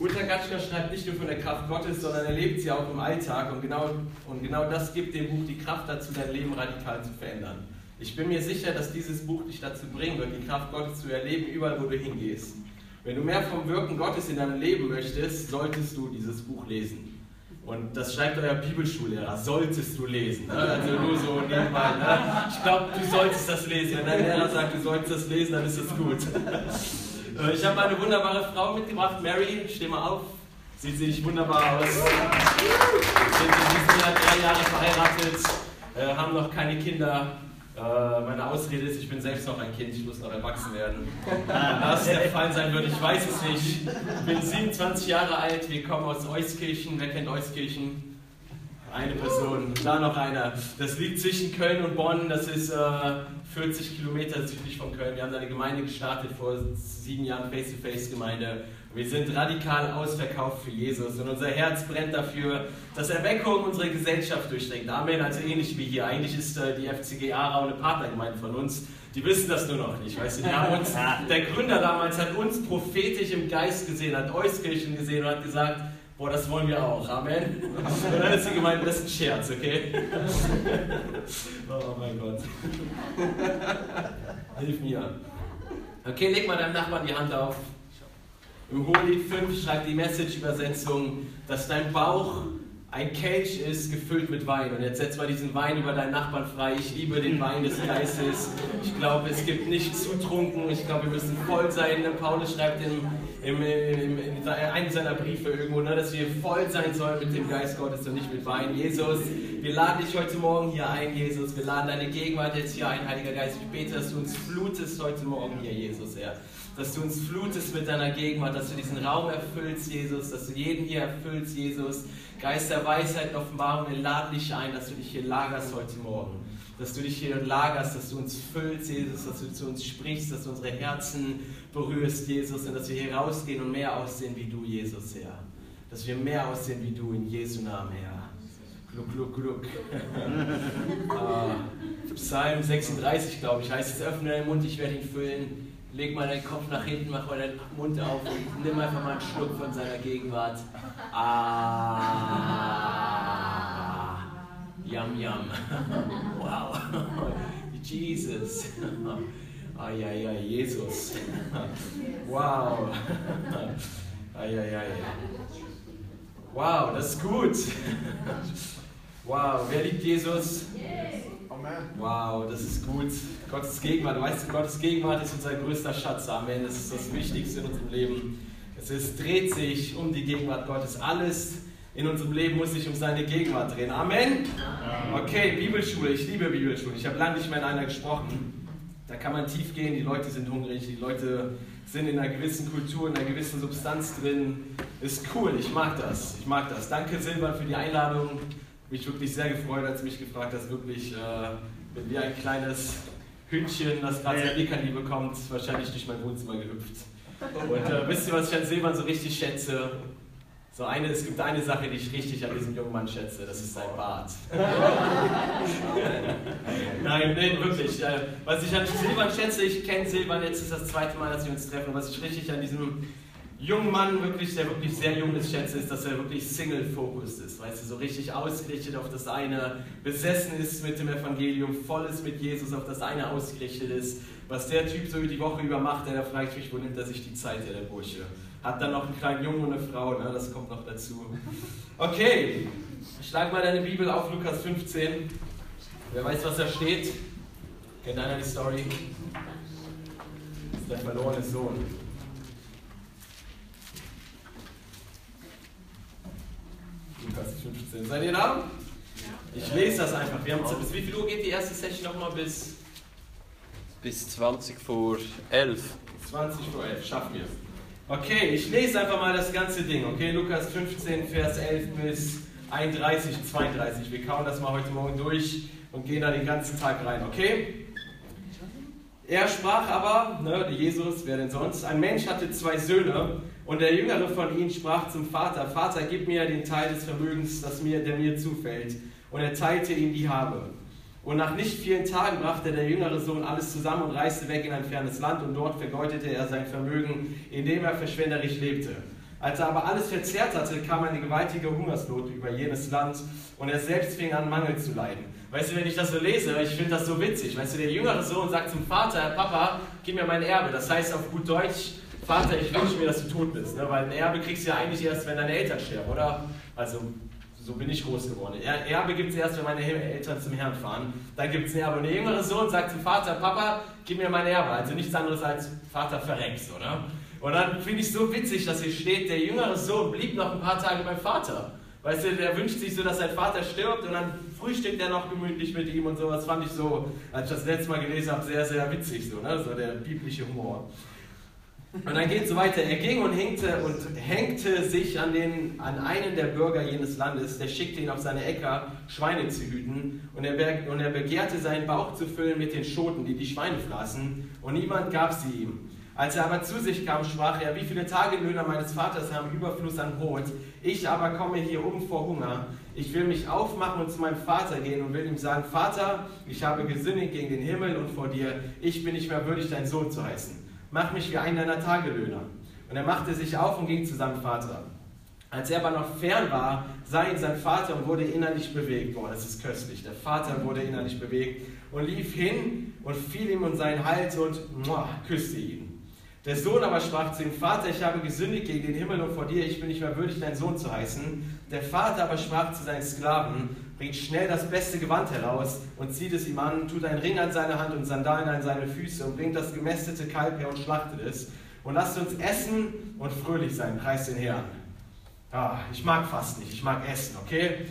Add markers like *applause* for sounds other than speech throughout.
Uta Gatschka schreibt nicht nur von der Kraft Gottes, sondern er lebt sie auch im Alltag und genau, und genau das gibt dem Buch die Kraft dazu, dein Leben radikal zu verändern. Ich bin mir sicher, dass dieses Buch dich dazu bringen wird, die Kraft Gottes zu erleben, überall wo du hingehst. Wenn du mehr vom Wirken Gottes in deinem Leben möchtest, solltest du dieses Buch lesen. Und das schreibt euer Bibelschullehrer, solltest du lesen. Ne? Also nur so nebenbei. Ne? Ich glaube, du solltest das lesen. Wenn dein Lehrer sagt, du solltest das lesen, dann ist das gut. Äh, ich habe eine wunderbare Frau mitgebracht, Mary, steh mal auf. Sieht sie nicht wunderbar aus. Wir sind in diesem Jahr drei Jahre verheiratet, äh, haben noch keine Kinder. Äh, meine Ausrede ist, ich bin selbst noch ein Kind, ich muss noch erwachsen werden. Was der Fall sein wird, ich weiß es nicht. Ich bin 27 Jahre alt, wir kommen aus Euskirchen. Wer kennt Euskirchen? Eine Person, da noch einer. Das liegt zwischen Köln und Bonn, das ist äh, 40 Kilometer südlich von Köln. Wir haben da eine Gemeinde gestartet vor sieben Jahren, Face-to-Face-Gemeinde. Wir sind radikal ausverkauft für Jesus und unser Herz brennt dafür, dass Erweckung unsere Gesellschaft durchdringt. Amen, also ähnlich wie hier. Eigentlich ist äh, die FCG Aarau eine Partnergemeinde von uns. Die wissen das nur noch nicht. Weißt du, die haben uns, *laughs* der Gründer damals hat uns prophetisch im Geist gesehen, hat Euskirchen gesehen und hat gesagt, Boah, das wollen wir auch. Amen. Und dann ist die Gemeinde, das ist ein Scherz, okay? Oh mein Gott. *laughs* Hilf mir. Okay, leg mal deinem Nachbarn die Hand auf. Im Hohelied 5 schreibt die Message-Übersetzung, dass dein Bauch ein Kelch ist, gefüllt mit Wein. Und jetzt setz mal diesen Wein über deinen Nachbarn frei. Ich liebe den Wein des Geistes. Ich glaube, es gibt nicht zu trunken. Ich glaube, wir müssen voll sein. Paulus schreibt in, in, in, in einem seiner Briefe irgendwo, ne, dass wir voll sein sollen mit dem Geist Gottes und nicht mit Wein. Jesus, wir laden dich heute Morgen hier ein, Jesus. Wir laden deine Gegenwart jetzt hier ein, Heiliger Geist. Ich bete, dass du uns flutest heute Morgen hier, Jesus, Herr dass du uns flutest mit deiner Gegenwart, dass du diesen Raum erfüllst, Jesus, dass du jeden hier erfüllst, Jesus. Geist der Weisheit und Offenbarung, wir laden dich ein, dass du dich hier lagerst heute Morgen. Dass du dich hier lagerst, dass du uns füllst, Jesus, dass du zu uns sprichst, dass du unsere Herzen berührst, Jesus, und dass wir hier rausgehen und mehr aussehen wie du, Jesus, Herr. Dass wir mehr aussehen wie du in Jesu Namen, Herr. Gluck, gluck, gluck. uh, *laughs* Psalm 36, glaube ich, heißt es, öffne deinen Mund, ich werde ihn füllen leg mal deinen Kopf nach hinten, mach mal deinen Mund auf und nimm einfach mal einen Schluck von seiner Gegenwart. Ah, yum, yum. *laughs* Wow. *laughs* Jesus. Ah, ja, ja, Jesus. Wow. Ah, ja, ja, ja. Wow, das ist gut. Wow, wer liebt Jesus? Wow, das ist gut. Gottes Gegenwart, weißt du, Gottes Gegenwart ist unser größter Schatz. Amen. Das ist das Wichtigste in unserem Leben. Es ist, dreht sich um die Gegenwart Gottes. Alles in unserem Leben muss sich um seine Gegenwart drehen. Amen. Okay, Bibelschule. Ich liebe Bibelschule. Ich habe lange nicht mehr in einer gesprochen. Da kann man tief gehen. Die Leute sind hungrig. Die Leute sind in einer gewissen Kultur, in einer gewissen Substanz drin. Ist cool. Ich mag das. Ich mag das. Danke, Silber, für die Einladung mich wirklich sehr gefreut, als du mich gefragt hast, wirklich, äh, bin wie ein kleines Hündchen, das gerade sein Leckerli bekommt, wahrscheinlich durch mein Wohnzimmer gehüpft. Und äh, wisst ihr, was ich an Silvan so richtig schätze? So eine, es gibt eine Sache, die ich richtig an diesem jungen Mann schätze, das ist sein Bart. *laughs* Nein, nein, wirklich. Äh, was ich an Silvan schätze, ich kenne Silvan, jetzt ist das zweite Mal, dass wir uns treffen, was ich richtig an diesem jungen Mann, wirklich, der wirklich sehr jung ist, schätze, ist, dass er wirklich Single-Focused ist. Weißt du, so richtig ausgerichtet auf das eine, besessen ist mit dem Evangelium, voll ist mit Jesus, auf das eine ausgerichtet ist. Was der Typ so die Woche über macht, der, ich mich, wo nimmt er sich die Zeit, der, der Bursche? Hat dann noch einen kleinen Jungen und eine Frau, ne? das kommt noch dazu. Okay, schlag mal deine Bibel auf, Lukas 15. Wer weiß, was da steht? Kennt einer die Story? Das ist der verlorene Sohn. Lukas 15. Seid ihr da? Ich lese das einfach. Wir haben bis wie viel Uhr geht die erste Session nochmal? Bis, bis 20 vor 11. 20 vor 11, schaffen wir. Okay, ich lese einfach mal das ganze Ding. Okay, Lukas 15, Vers 11 bis 31, 32. Wir kauen das mal heute Morgen durch und gehen da den ganzen Tag rein. Okay? Er sprach aber, ne, Jesus, wer denn sonst? Ein Mensch hatte zwei Söhne und der Jüngere von ihnen sprach zum Vater, Vater, gib mir den Teil des Vermögens, das mir, der mir zufällt. Und er teilte ihm die Habe. Und nach nicht vielen Tagen brachte der jüngere Sohn alles zusammen und reiste weg in ein fernes Land und dort vergeudete er sein Vermögen, indem er verschwenderisch lebte. Als er aber alles verzehrt hatte, kam eine gewaltige Hungersnot über jenes Land und er selbst fing an, Mangel zu leiden. Weißt du, wenn ich das so lese, ich finde das so witzig. Weißt du, der jüngere Sohn sagt zum Vater, Papa, gib mir mein Erbe. Das heißt auf gut Deutsch, Vater, ich wünsche mir, dass du tot bist. Ne? Weil ein Erbe kriegst du ja eigentlich erst, wenn deine Eltern sterben, oder? Also, so bin ich groß geworden. Erbe gibt es erst, wenn meine Eltern zum Herrn fahren. Dann gibt es ein Erbe. Und der jüngere Sohn sagt zum Vater, Papa, gib mir mein Erbe. Also nichts anderes als Vater verreckst, oder? Und dann finde ich so witzig, dass hier steht, der jüngere Sohn blieb noch ein paar Tage beim Vater. Weißt du, der wünscht sich so, dass sein Vater stirbt und dann frühstückt er noch gemütlich mit ihm und so. Das fand ich so, als ich das letzte Mal gelesen habe, sehr, sehr witzig, so, ne? so der biblische Humor. Und dann geht es so weiter. Er ging und hängte und hängte sich an, den, an einen der Bürger jenes Landes, der schickte ihn auf seine Äcker, Schweine zu hüten. Und er, und er begehrte seinen Bauch zu füllen mit den Schoten, die die Schweine fraßen. Und niemand gab sie ihm. Als er aber zu sich kam, sprach er, wie viele Tagelöhner meines Vaters haben Überfluss an Brot, ich aber komme hier um vor Hunger. Ich will mich aufmachen und zu meinem Vater gehen und will ihm sagen, Vater, ich habe gesündigt gegen den Himmel und vor dir, ich bin nicht mehr würdig, dein Sohn zu heißen. Mach mich wie einen deiner Tagelöhner. Und er machte sich auf und ging zu seinem Vater. Als er aber noch fern war, sah ihn sein Vater und wurde innerlich bewegt. Boah, das ist köstlich. Der Vater wurde innerlich bewegt und lief hin und fiel ihm um seinen Hals und muah, küsste ihn. Der Sohn aber sprach zu ihm, Vater, ich habe gesündigt gegen den Himmel und vor dir, ich bin nicht mehr würdig, dein Sohn zu heißen. Der Vater aber sprach zu seinen Sklaven, bringt schnell das beste Gewand heraus und zieht es ihm an, tut einen Ring an seine Hand und Sandalen an seine Füße und bringt das gemästete Kalb her und schlachtet es. Und lasst uns essen und fröhlich sein, preis den Herrn. Ah, ich mag fast nicht, ich mag essen, okay?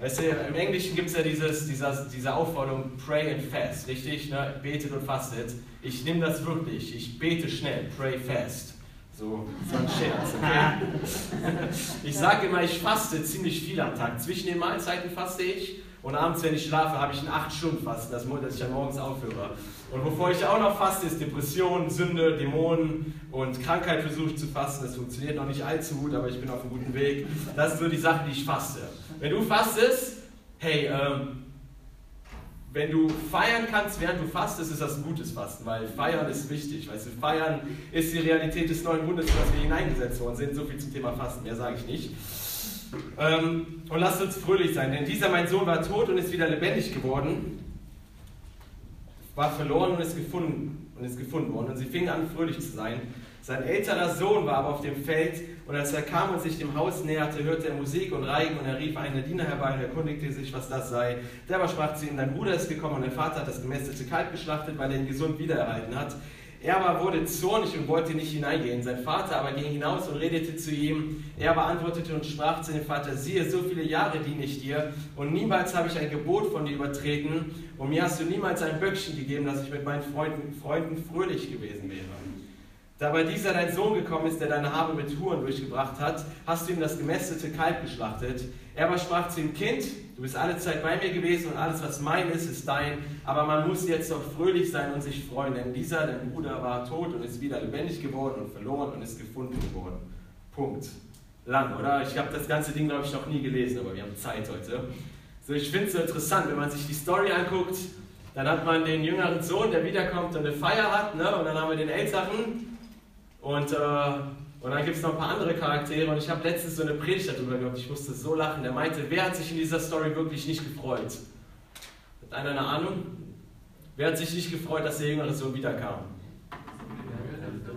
Weißt du, im Englischen gibt es ja dieses, dieser, diese Aufforderung, pray and fast, richtig? Ne? Betet und fastet. Ich nehme das wirklich. Ich bete schnell, pray fast. So, so ein Scherz, okay? *laughs* Ich sage immer, ich faste ziemlich viel am Tag. Zwischen den Mahlzeiten faste ich und abends, wenn ich schlafe, habe ich ein 8-Stunden-Fasten, das dass ich dann morgens aufhöre. Und bevor ich auch noch faste, ist Depression, Sünde, Dämonen und Krankheit versuche ich zu fasten. Das funktioniert noch nicht allzu gut, aber ich bin auf einem guten Weg. Das ist so die Sache, die ich faste. Wenn du fastest, hey, ähm, wenn du feiern kannst, während du fastest, ist das ein gutes Fasten, weil feiern ist wichtig. Weißt du, feiern ist die Realität des neuen Bundes, in das wir hineingesetzt worden sind. So viel zum Thema Fasten, mehr sage ich nicht. Ähm, und lasst uns fröhlich sein, denn dieser mein Sohn war tot und ist wieder lebendig geworden, war verloren und ist gefunden, und ist gefunden worden. Und sie fingen an, fröhlich zu sein. Sein älterer Sohn war aber auf dem Feld und als er kam und sich dem Haus näherte, hörte er Musik und Reigen und er rief einen Diener herbei und erkundigte sich, was das sei. Der aber sprach zu ihm, dein Bruder ist gekommen und dein Vater hat das gemästete Kalb geschlachtet, weil er ihn gesund wiedererhalten hat. Er aber wurde zornig und wollte nicht hineingehen. Sein Vater aber ging hinaus und redete zu ihm. Er aber antwortete und sprach zu dem Vater, siehe, so viele Jahre diene ich dir und niemals habe ich ein Gebot von dir übertreten und mir hast du niemals ein Böckchen gegeben, dass ich mit meinen Freunden, Freunden fröhlich gewesen wäre. Da bei dieser dein Sohn gekommen ist, der deine Habe mit Huren durchgebracht hat, hast du ihm das gemästete Kalb geschlachtet. Er aber sprach zu ihm, Kind, du bist alle Zeit bei mir gewesen und alles, was mein ist, ist dein. Aber man muss jetzt doch fröhlich sein und sich freuen, denn dieser, dein Bruder, war tot und ist wieder lebendig geworden und verloren und ist gefunden geworden. Punkt. Lang, oder? Ich habe das ganze Ding, glaube ich, noch nie gelesen, aber wir haben Zeit heute. So, ich finde es so interessant, wenn man sich die Story anguckt, dann hat man den jüngeren Sohn, der wiederkommt und eine Feier hat, ne? und dann haben wir den Älteren, und, äh, und dann gibt es noch ein paar andere Charaktere. Und ich habe letztens so eine Predigt darüber gehört. Ich musste so lachen. Der meinte, wer hat sich in dieser Story wirklich nicht gefreut? Hat einer eine Ahnung? Wer hat sich nicht gefreut, dass der jüngere Sohn wiederkam?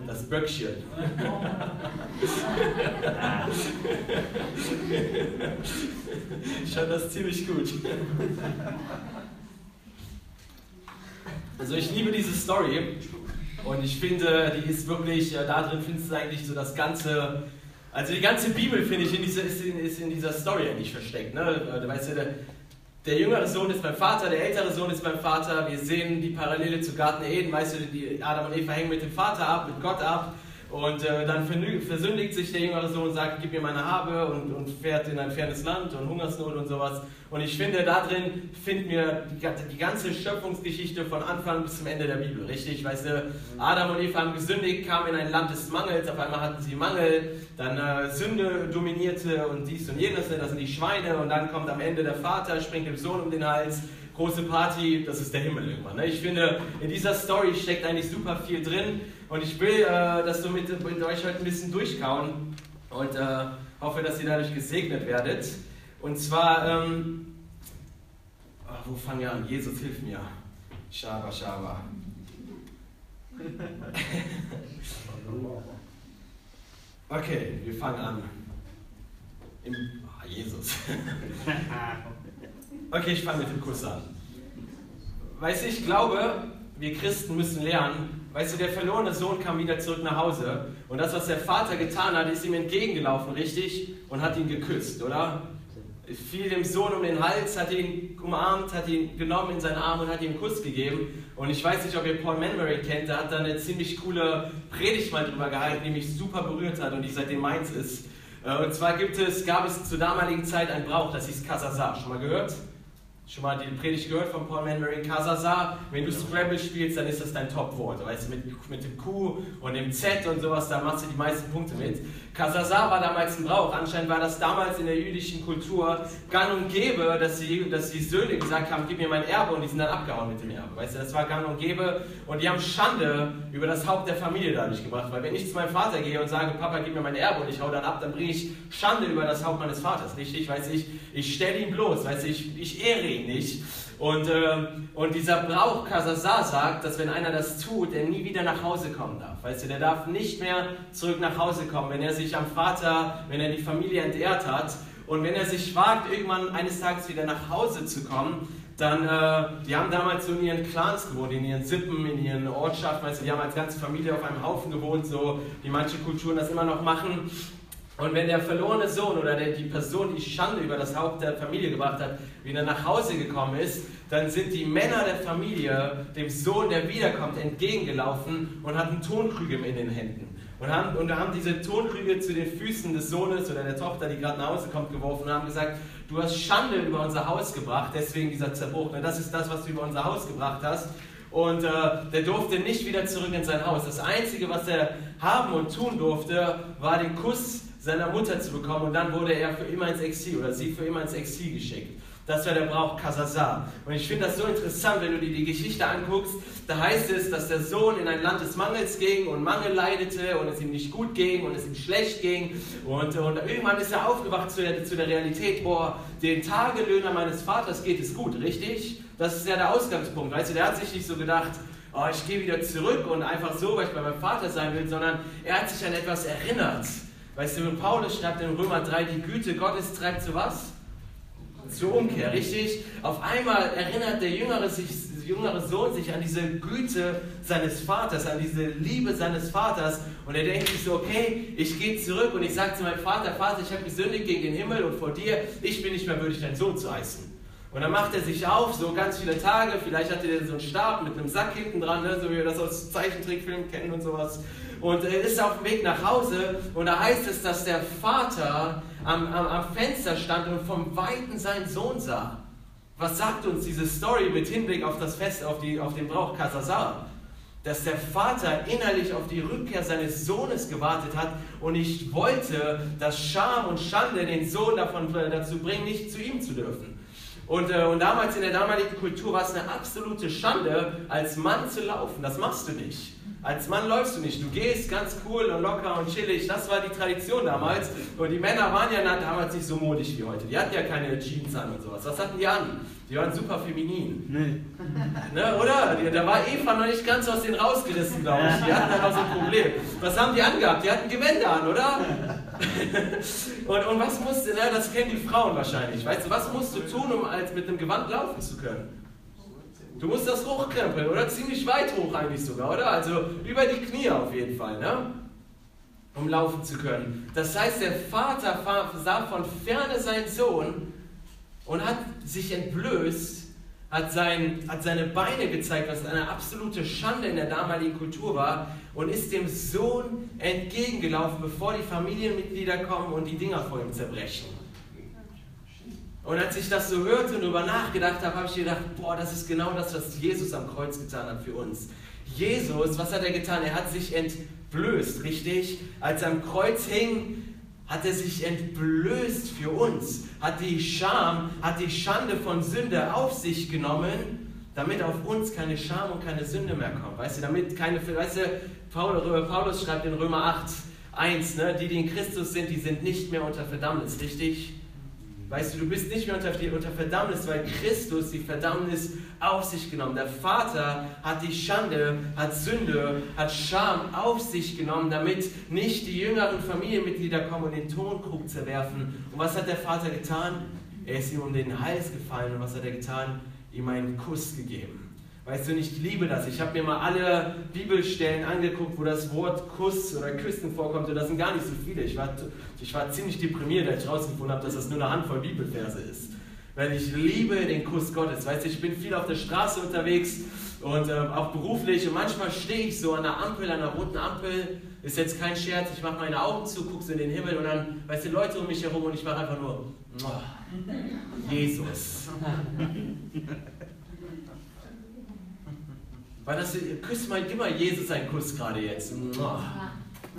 Das Böckchen. ich fand das ziemlich gut. Also ich liebe diese Story. Und ich finde, die ist wirklich, äh, da drin findest du eigentlich so das ganze, also die ganze Bibel, finde ich, in dieser, ist, in, ist in dieser Story eigentlich versteckt. Ne? Äh, weißt du, der, der jüngere Sohn ist beim Vater, der ältere Sohn ist beim Vater. Wir sehen die Parallele zu Garten Eden, weißt du, die Adam und Eva hängen mit dem Vater ab, mit Gott ab. Und äh, dann versündigt sich der jüngere Sohn und sagt, gib mir meine Habe und, und fährt in ein fernes Land und Hungersnot und sowas. Und ich finde, da drin finden wir die, die, ganze Schöpfungsgeschichte von Anfang bis zum Ende der Bibel, richtig? Weißt du, Adam und Eva haben gesündigt, kamen in ein Land des Mangels, auf einmal hatten sie Mangel, dann äh, Sünde dominierte und dies und jenes, das sind die Schweine und dann kommt am Ende der Vater, springt dem Sohn um den Hals große Party, das ist der Himmel irgendwann. Ne? Ich finde, in dieser Story steckt eigentlich super viel drin und ich will äh, das so mit, mit euch heute ein bisschen durchkauen. und äh, hoffe, dass ihr dadurch gesegnet werdet. Und zwar, ähm, oh, wo fangen wir an? Jesus, hilf mir. Shaba, Shaba. *laughs* Okay, wir fangen an. Im, oh, Jesus. *laughs* *laughs* Okay, ich fange mit dem Kuss an. Weißt du, ich glaube, wir Christen müssen lernen, weißt du, der verlorene Sohn kam wieder zurück nach Hause und das, was der Vater getan hat, ist ihm entgegengelaufen, richtig? Und hat ihn geküsst, oder? fiel dem Sohn um den Hals, hat ihn umarmt, hat ihn genommen in seinen Arm und hat ihm einen Kuss gegeben. Und ich weiß nicht, ob ihr Paul Manbury kennt, der hat da eine ziemlich coole Predigt mal drüber gehalten, die mich super berührt hat und die seitdem meins ist. Äh, und zwar gibt es, gab es zur damaligen Zeit einen Brauch, das hieß Kasasa. Schon mal gehört? Schon mal die Predigt gehört von Paul Manbury? Kasasa, wenn du Scrabble spielst, dann ist das dein Top-Wort. Weißt du, mit, mit dem Q und dem Z und sowas, da machst du die meisten Punkte mit. Kasasa war damals ein Brauch. Anscheinend war das damals in der jüdischen Kultur gang und gäbe, dass die, dass die Söhne gesagt haben, gib mir mein Erbe und die sind dann abgehauen mit dem Erbe. Weißt du, das war gang und gäbe und die haben Schande über das Haupt der Familie dadurch gebracht. Weil wenn ich zu meinem Vater gehe und sage, Papa, gib mir mein Erbe und ich hau dann ab, dann bringe ich Schande über das Haupt meines Vaters. Richtig, weiß ich, ich stelle ihn bloß, weiß ich, ich ehre ihn nicht. Und, äh, und dieser Brauch Kasasa sagt, dass wenn einer das tut, der nie wieder nach Hause kommen darf. Weißt du, der darf nicht mehr zurück nach Hause kommen, wenn er sich am Vater, wenn er die Familie entehrt hat. Und wenn er sich wagt, irgendwann eines Tages wieder nach Hause zu kommen, dann, äh, die haben damals so in ihren Clans gewohnt, in ihren Sippen, in ihren Ortschaften, weißt du, die haben als ganze Familie auf einem Haufen gewohnt, so wie manche Kulturen das immer noch machen. Und wenn der verlorene Sohn oder der, die Person, die Schande über das Haupt der Familie gebracht hat, wieder nach Hause gekommen ist, dann sind die Männer der Familie dem Sohn, der wiederkommt, entgegengelaufen und hatten Tonkrüge in den Händen. Und haben, und haben diese Tonkrüge zu den Füßen des Sohnes oder der Tochter, die gerade nach Hause kommt, geworfen und haben gesagt, du hast Schande über unser Haus gebracht, deswegen dieser Zerbruch. Das ist das, was du über unser Haus gebracht hast. Und äh, der durfte nicht wieder zurück in sein Haus. Das Einzige, was er haben und tun durfte, war den Kuss seiner Mutter zu bekommen. Und dann wurde er für immer ins Exil oder sie für immer ins Exil geschickt. Das war der Brauch Kasasa. Und ich finde das so interessant, wenn du dir die Geschichte anguckst. Da heißt es, dass der Sohn in ein Land des Mangels ging und Mangel leidete und es ihm nicht gut ging und es ihm schlecht ging. Und, und irgendwann ist er aufgewacht zu der, zu der Realität, boah, den Tagelöhner meines Vaters geht es gut, richtig? Das ist ja der Ausgangspunkt. Weißt du, der hat sich nicht so gedacht, oh, ich gehe wieder zurück und einfach so, weil ich bei meinem Vater sein will, sondern er hat sich an etwas erinnert. Weißt du, Paulus schreibt in Römer 3, die Güte Gottes treibt zu was? Zur Umkehr, richtig? Auf einmal erinnert der jüngere, sich, jüngere Sohn sich an diese Güte seines Vaters, an diese Liebe seines Vaters und er denkt sich so, okay, ich gehe zurück und ich sage zu meinem Vater, Vater, ich habe gesündigt gegen den Himmel und vor dir, ich bin nicht mehr würdig, dein Sohn zu heißen. Und dann macht er sich auf, so ganz viele Tage, vielleicht hat er so einen Stab mit einem Sack hinten dran, ne, so wie wir das aus Zeichentrickfilmen kennen und sowas und er ist auf dem Weg nach Hause und da heißt es, dass der Vater am, am, am Fenster stand und vom Weiten seinen Sohn sah. Was sagt uns diese Story mit Hinblick auf das Fest, auf, die, auf den Brauch Kasasar? Dass der Vater innerlich auf die Rückkehr seines Sohnes gewartet hat und nicht wollte, dass Scham und Schande den Sohn davon äh, dazu bringen, nicht zu ihm zu dürfen. Und, äh, und damals in der damaligen Kultur war es eine absolute Schande, als Mann zu laufen. Das machst du nicht. Als Mann läufst du nicht. Du gehst ganz cool und locker und chillig. Das war die Tradition damals. Und die Männer waren ja damals nicht so modisch wie heute. Die hatten ja keine Jeans an und sowas. Was hatten die an? Die waren super feminin. Nee. Ne, oder? Da war Eva noch nicht ganz aus denen rausgerissen, glaube ich. Die hatten da noch so ein Problem. Was haben die angehabt? Die hatten Gewänder an, oder? *laughs* und, und was musste, ne, das kennen die Frauen wahrscheinlich. Weißt du, was musst du tun, um als mit einem Gewand laufen zu können? Du musst das hochkrempeln, oder? Ziemlich weit hoch eigentlich sogar, oder? Also über die Knie auf jeden Fall, ne? Um laufen zu können. Das heißt, der Vater sah von ferne seinen Sohn und hat sich entblößt, hat, sein, hat seine Beine gezeigt, was eine absolute Schande in der damaligen Kultur war, und ist dem Sohn entgegengelaufen, bevor die Familienmitglieder kommen und die Dinger vor ihm zerbrechen. Und als ich das so hörte und darüber nachgedacht habe, habe ich gedacht, boah, das ist genau das, was Jesus am Kreuz getan hat für uns. Jesus, was hat er getan? Er hat sich entblößt, richtig? Als er am Kreuz hing, hat er sich entblößt für uns, hat die Scham, hat die Schande von Sünde auf sich genommen, damit auf uns keine Scham und keine Sünde mehr kommt. Weißt du, damit keine, weißt du, Paulus schreibt in Römer 8, 1, ne? die, die in Christus sind, die sind nicht mehr unter Verdammnis, richtig? Weißt du, du bist nicht mehr unter, unter Verdammnis, weil Christus die Verdammnis auf sich genommen. Der Vater hat die Schande, hat Sünde, hat Scham auf sich genommen, damit nicht die jüngeren Familienmitglieder kommen und den Tonkrug zerwerfen. Und was hat der Vater getan? Er ist ihm um den Hals gefallen. Und was hat er getan? Ihm einen Kuss gegeben. Weißt du, ich liebe das. Ich habe mir mal alle Bibelstellen angeguckt, wo das Wort Kuss oder Küssen vorkommt. Und das sind gar nicht so viele. Ich war, ich war ziemlich deprimiert, als ich herausgefunden habe, dass das nur eine Handvoll Bibelverse ist. Weil ich liebe den Kuss Gottes. Weißt du, ich bin viel auf der Straße unterwegs und ähm, auch beruflich. Und manchmal stehe ich so an der Ampel, an der roten Ampel. Ist jetzt kein Scherz. Ich mache meine Augen zu, gucke so in den Himmel und dann, weißt du, Leute um mich herum und ich mache einfach nur, oh, Jesus. *laughs* Weil das, küsst mal, gib mal Jesus einen Kuss gerade jetzt.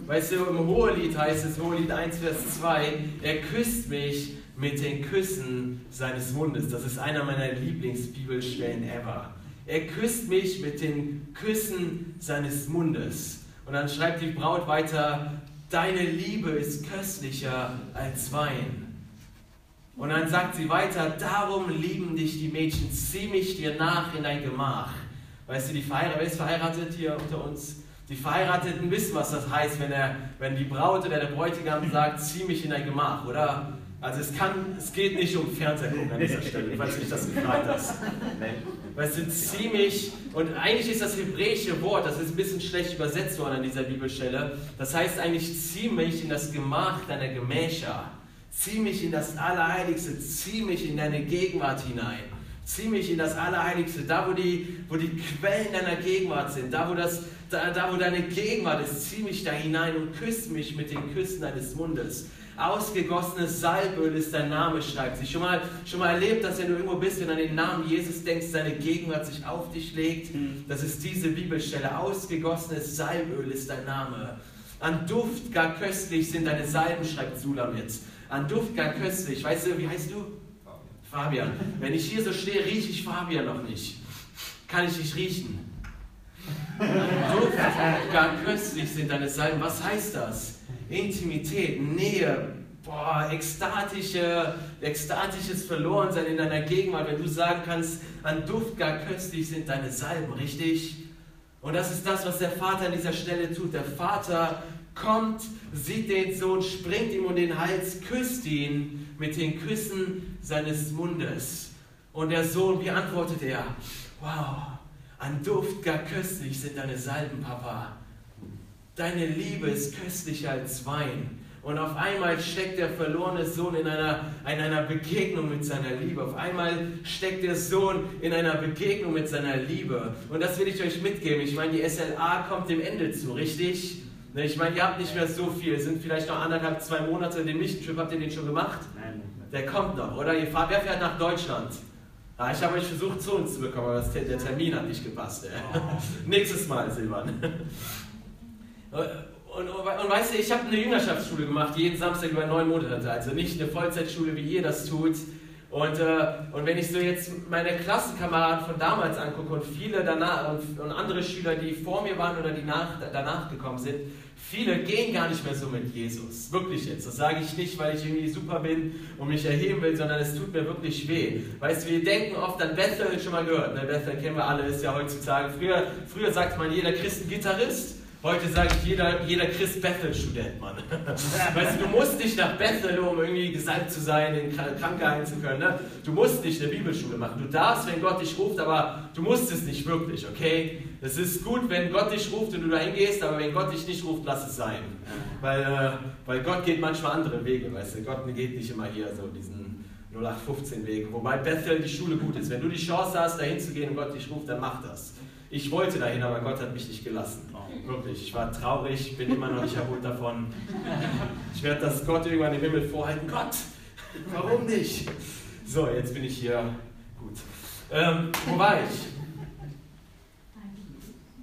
Weißt du, im Hohelied heißt es, Hohelied 1, Vers 2, er küsst mich mit den Küssen seines Mundes. Das ist einer meiner Lieblingsbibelstellen ever. Er küsst mich mit den Küssen seines Mundes. Und dann schreibt die Braut weiter, deine Liebe ist köstlicher als Wein. Und dann sagt sie weiter, darum lieben dich die Mädchen, zieh mich dir nach in dein Gemach. Weißt du, die Verheirat, wer ist verheiratet hier unter uns? Die Verheirateten wissen, was das heißt, wenn, er, wenn die Braut oder der Bräutigam sagt, zieh mich in dein Gemach, oder? Also es, kann, es geht nicht um Fernsehgucken an dieser Stelle, falls du nicht das gefragt hast. Weißt du, zieh mich, und eigentlich ist das hebräische Wort, das ist ein bisschen schlecht übersetzt worden an dieser Bibelstelle, das heißt eigentlich, zieh mich in das Gemach deiner Gemächer, zieh mich in das Allerheiligste, zieh mich in deine Gegenwart hinein. Zieh mich in das Allerheiligste, da wo die, wo die Quellen deiner Gegenwart sind, da wo, das, da, da wo deine Gegenwart ist, zieh mich da hinein und küss mich mit den Küssen deines Mundes. Ausgegossenes Salböl ist dein Name, schreibt sie. Schon mal, schon mal erlebt, dass wenn du irgendwo bist und an den Namen Jesus denkst, seine Gegenwart sich auf dich legt. Hm. Das ist diese Bibelstelle. Ausgegossenes Salböl ist dein Name. An Duft gar köstlich sind deine Salben, schreibt Sulamit. An Duft gar köstlich. Weißt du, wie heißt du? Fabian. Wenn ich hier so stehe, rieche ich Fabian noch nicht. Kann ich nicht riechen. Duft, gar köstlich sind deine Salben. Was heißt das? Intimität, Nähe, boah, ekstatische, ekstatisches Verlorensein in deiner Gegenwart, wenn du sagen kannst, an Duft gar köstlich sind deine Salben, richtig? Und das ist das, was der Vater an dieser Stelle tut. Der Vater kommt, sieht den Sohn, springt ihm um den Hals, küsst ihn mit den Küssen seines Mundes. Und der Sohn, wie antwortet er? Wow, an Duft gar köstlich sind deine Salben, Papa. Deine Liebe ist köstlicher als Wein. Und auf einmal steckt der verlorene Sohn in einer, in einer Begegnung mit seiner Liebe. Auf einmal steckt der Sohn in einer Begegnung mit seiner Liebe. Und das will ich euch mitgeben. Ich meine, die SLA kommt dem Ende zu, richtig? Ne, ich meine, ihr habt nicht mehr so viel, es sind vielleicht noch anderthalb, zwei Monate. Den Mission-Trip habt ihr den schon gemacht? Nein. Der kommt noch, oder? Ihr fahrt, wer fährt nach Deutschland? Ah, ich habe euch versucht, zu uns zu bekommen, aber der Termin hat nicht gepasst. Oh. *laughs* Nächstes Mal, Silvan. *laughs* Und, und, und, weißt du, ich habe eine Jüngerschaftsschule gemacht, jeden Samstag über neun Monate. Also nicht eine Vollzeitschule, wie ihr das tut. Und, äh, und wenn ich so jetzt meine Klassenkameraden von damals angucke und viele danach und, und andere Schüler, die vor mir waren oder die nach, danach gekommen sind, Viele gehen gar nicht mehr so mit Jesus. Wirklich jetzt. Das sage ich nicht, weil ich irgendwie super bin und mich erheben will, sondern es tut mir wirklich weh. Weißt du, wir denken oft an Bethel, schon mal gehört. Ne? Bethel kennen wir alle, ist ja heutzutage. Früher, früher sagt man jeder Christ Heute sagt jeder, jeder Christ Bethel-Student, Mann. *laughs* Weißt du, du musst nicht nach Bethel, um irgendwie gesalbt zu sein, in Kranke heilen zu können. Ne? Du musst nicht eine Bibelschule machen. Du darfst, wenn Gott dich ruft, aber du musst es nicht wirklich, okay? Es ist gut, wenn Gott dich ruft und du dahin gehst, aber wenn Gott dich nicht ruft, lass es sein. Weil, äh, weil Gott geht manchmal andere Wege, weißt du? Gott geht nicht immer hier so diesen 0815-Weg. Wobei Bethel die Schule gut ist. Wenn du die Chance hast, dahin zu gehen und Gott dich ruft, dann mach das. Ich wollte dahin, aber Gott hat mich nicht gelassen. Wirklich, ich war traurig, bin immer noch nicht erholt davon. Ich werde das Gott irgendwann im Himmel vorhalten. Gott, warum nicht? So, jetzt bin ich hier. Gut. Ähm, wo war ich?